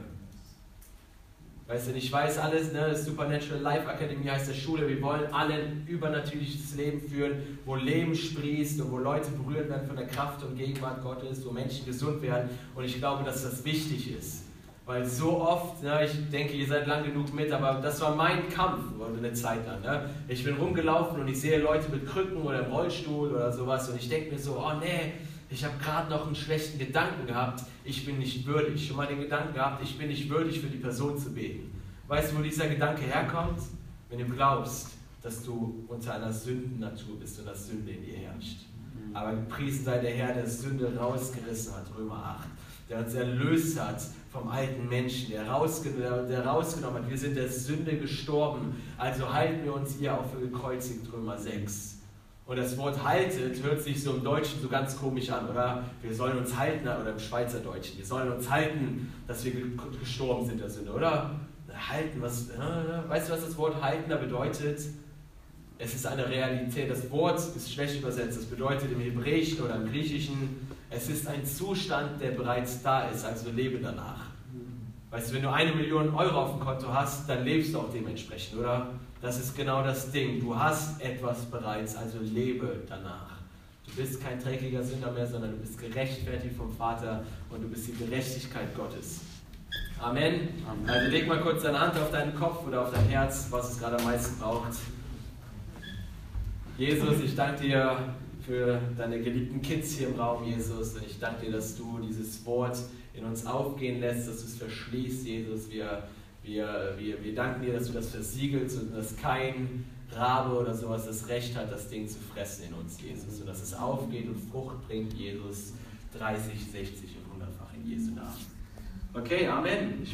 Weißt du, ich weiß alles, ne? Supernatural Life Academy heißt der Schule. Wir wollen alle ein übernatürliches Leben führen, wo Leben sprießt und wo Leute berührt werden von der Kraft und Gegenwart Gottes, wo Menschen gesund werden. Und ich glaube, dass das wichtig ist. Weil so oft, ne, ich denke, ihr seid lang genug mit, aber das war mein Kampf eine Zeit lang. Ne? Ich bin rumgelaufen und ich sehe Leute mit Krücken oder im Rollstuhl oder sowas und ich denke mir so, oh nee, ich habe gerade noch einen schlechten Gedanken gehabt, ich bin nicht würdig. Schon mal den Gedanken gehabt, ich bin nicht würdig für die Person zu beten. Weißt du, wo dieser Gedanke herkommt? Wenn du glaubst, dass du unter einer Sündennatur bist und dass Sünde in dir herrscht. Aber gepriesen sei der Herr, der Sünde rausgerissen hat, Römer 8. Der uns erlöst hat vom alten Menschen, der, rausgen der rausgenommen hat. Wir sind der Sünde gestorben, also halten wir uns ihr auch für gekreuzigt, Römer 6. Und das Wort haltet hört sich so im Deutschen so ganz komisch an, oder? Wir sollen uns halten, oder im Schweizerdeutschen, wir sollen uns halten, dass wir gestorben sind der Sünde, oder? Halten, was, äh, weißt du, was das Wort halten da bedeutet? Es ist eine Realität. Das Wort ist schlecht übersetzt. Das bedeutet im Hebräischen oder im Griechischen, es ist ein Zustand, der bereits da ist, also lebe danach. Weißt du, wenn du eine Million Euro auf dem Konto hast, dann lebst du auch dementsprechend, oder? Das ist genau das Ding. Du hast etwas bereits, also lebe danach. Du bist kein dreckiger Sünder mehr, sondern du bist gerechtfertigt vom Vater und du bist die Gerechtigkeit Gottes. Amen. Amen. Also leg mal kurz deine Hand auf deinen Kopf oder auf dein Herz, was es gerade am meisten braucht. Jesus, ich danke dir für deine geliebten Kids hier im Raum, Jesus. Und ich danke dir, dass du dieses Wort in uns aufgehen lässt, dass du es verschließt, Jesus. Wir wir, wir, wir danken dir, dass du das versiegelst und dass kein Rabe oder sowas das Recht hat, das Ding zu fressen in uns, Jesus. Und dass es aufgeht und Frucht bringt, Jesus, 30, 60 und 100-fach in Jesu Namen. Okay, Amen.